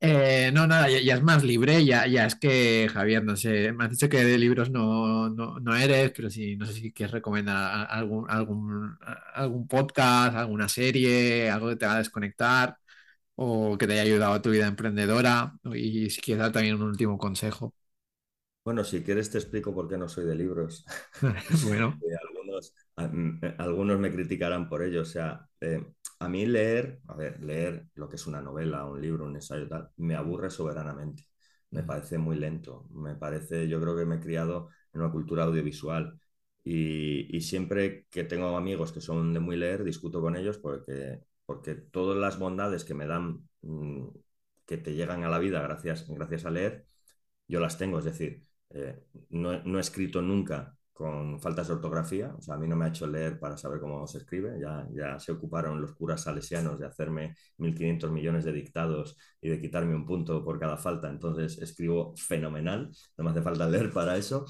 Eh, no, nada, ya, ya es más libre, ya, ya es que Javier, no sé, me has dicho que de libros no, no, no eres, pero sí, no sé si quieres recomendar a- algún, algún, algún podcast, alguna serie, algo que te haga desconectar o que te haya ayudado a tu vida emprendedora y si quieres dar también un último consejo. Bueno, si quieres te explico por qué no soy de libros. Bueno, Eh, a- mm, eh, algunos me criticarán por ello. O sea, eh, a mí leer, a ver, leer lo que es una novela, un libro, un ensayo, tal, me aburre soberanamente. Me parece muy lento. Me parece, yo creo que me he criado en una cultura audiovisual. Y, y siempre que tengo amigos que son de muy leer, discuto con ellos porque, porque todas las bondades que me dan, mm, que te llegan a la vida gracias, gracias a leer, yo las tengo. Es decir, eh, no, no he escrito nunca con faltas de ortografía, o sea, a mí no me ha hecho leer para saber cómo se escribe, ya, ya se ocuparon los curas salesianos de hacerme 1.500 millones de dictados y de quitarme un punto por cada falta, entonces escribo fenomenal, no me hace falta leer para eso.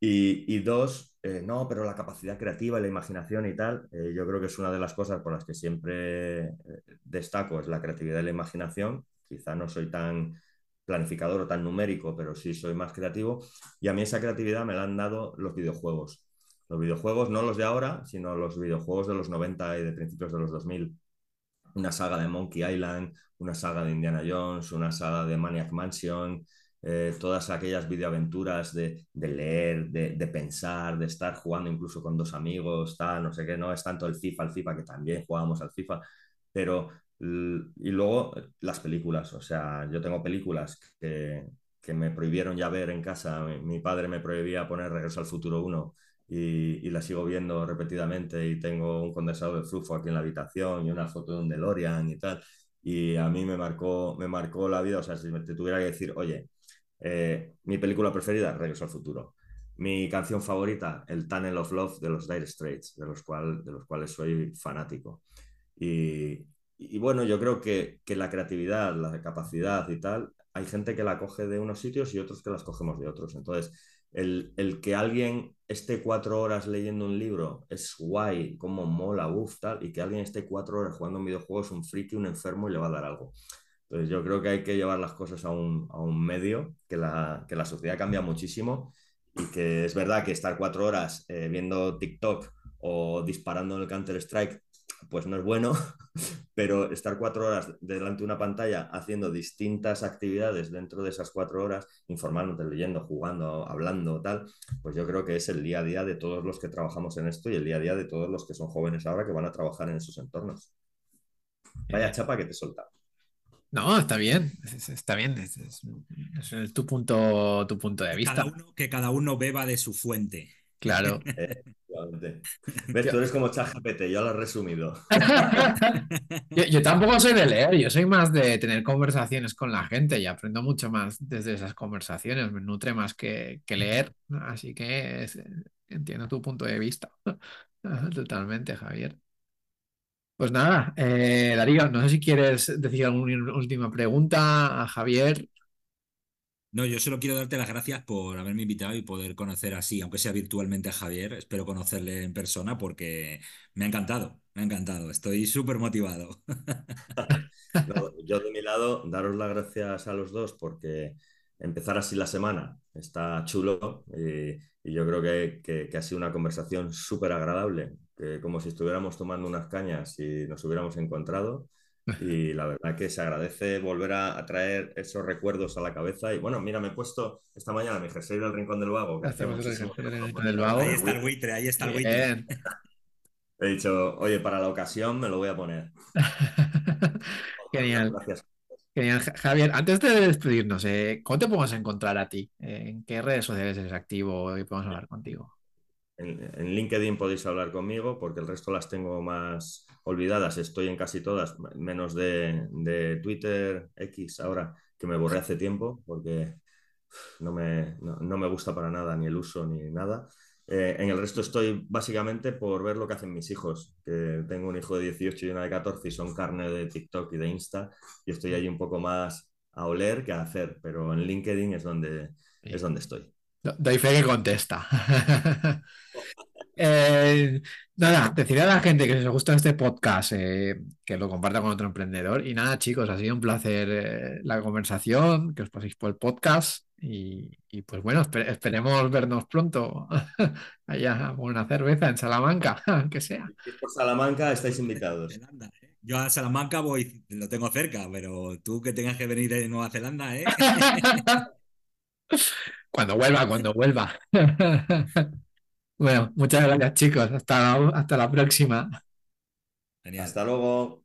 Y, y dos, eh, no, pero la capacidad creativa y la imaginación y tal, eh, yo creo que es una de las cosas por las que siempre eh, destaco, es la creatividad y la imaginación. Quizá no soy tan planificador o tan numérico, pero sí soy más creativo. Y a mí esa creatividad me la han dado los videojuegos. Los videojuegos, no los de ahora, sino los videojuegos de los 90 y de principios de los 2000. Una saga de Monkey Island, una saga de Indiana Jones, una saga de Maniac Mansion, eh, todas aquellas videoaventuras de, leer, de, de, pensar, de estar jugando incluso con dos amigos, tal, no sé qué, no es tanto el FIFA, el FIFA, que también jugábamos al FIFA, pero y luego las películas, o sea, yo tengo películas que, que me prohibieron ya ver en casa, mi, mi, padre me prohibía poner Regreso al Futuro 1 y, y, la sigo viendo repetidamente y tengo un condensador de flujo aquí en la habitación y una foto de un DeLorean y tal, y a mí me marcó, me marcó la vida, o sea, si te tuviera que decir, oye, eh, mi película preferida, Regreso al Futuro. Mi canción favorita, el Tunnel of Love de los Dire Straits, de los, cual, de los cuales soy fanático. Y, y bueno, yo creo que, que, la creatividad, la capacidad y tal, hay gente que la coge de unos sitios y otros que las cogemos de otros. Entonces, el, el que alguien esté cuatro horas leyendo un libro es guay, como mola, uff, tal, y que alguien esté cuatro horas jugando un videojuego es un friki, un enfermo y le va a dar algo. Entonces, yo creo que hay que llevar las cosas a un, a un medio, que la, que la sociedad cambia muchísimo y que es verdad que estar cuatro horas eh, viendo TikTok o disparando en el Counter-Strike pues no es bueno, pero estar cuatro horas delante de una pantalla haciendo distintas actividades dentro de esas cuatro horas, informándote, leyendo, jugando, hablando, tal, pues yo creo que es el día a día de todos los que trabajamos en esto y el día a día de todos los que son jóvenes ahora que van a trabajar en esos entornos. Vaya chapa que te solta. No, está bien, está bien, es, es, es tu, punto, tu punto de vista. Cada uno, que cada uno beba de su fuente. Claro. ¿Ves? Tú eres como ChatGPT, yo lo he resumido. yo, yo, tampoco soy de leer, yo soy más de tener conversaciones con la gente y aprendo mucho más desde esas conversaciones, me nutre más que, que leer, así que es, entiendo tu punto de vista. Totalmente, Javier. Pues nada, eh, Darío, no sé si quieres decir alguna última pregunta a Javier. No, yo solo quiero darte las gracias por haberme invitado y poder conocer así, aunque sea virtualmente a Javier. Espero conocerle en persona porque me ha encantado, me ha encantado. Estoy súper motivado. No, yo de mi lado, daros las gracias a los dos porque empezar así la semana está chulo y, y yo creo que, que, que, ha sido una conversación súper agradable, que como si estuviéramos tomando unas cañas y nos hubiéramos encontrado. Y la verdad que se agradece volver a, a, traer esos recuerdos a la cabeza. Y bueno, mira, me he puesto esta mañana mi jersey del Rincón del Vago. Que hace del Vago. Ahí está el buitre, ahí está el buitre. He dicho, oye, para la ocasión me lo voy a poner. Genial. Gracias. Genial. Javier, antes de despedirnos, eh, ¿cómo te podemos encontrar a ti? ¿En qué redes sociales eres activo y podemos hablar contigo? En, en, LinkedIn podéis hablar conmigo porque el resto las tengo más olvidadas. Estoy en casi todas, menos de, de Twitter, X ahora, que me borré hace tiempo porque no me, no, no me gusta para nada ni el uso ni nada. Eh, en el resto estoy básicamente por ver lo que hacen mis hijos, que tengo un hijo de 18 y una de 14 y son carne de TikTok y de Insta y estoy allí un poco más a oler que a hacer, pero en LinkedIn es donde, sí. es donde estoy. Doy fe que contesta. eh, nada, decirle a la gente que si os gusta este podcast, eh, que lo comparta con otro emprendedor. Y nada, chicos, ha sido un placer eh, la conversación, que os paséis por el podcast. Y, y pues bueno, esper esperemos vernos pronto allá por una cerveza en Salamanca, que sea. Por Salamanca estáis invitados. Yo a Salamanca voy, lo tengo cerca, pero tú que tengas que venir de Nueva Zelanda, ¿eh? Cuando vuelva, cuando vuelva. Bueno, muchas gracias chicos. Hasta la, hasta la próxima. Hasta luego.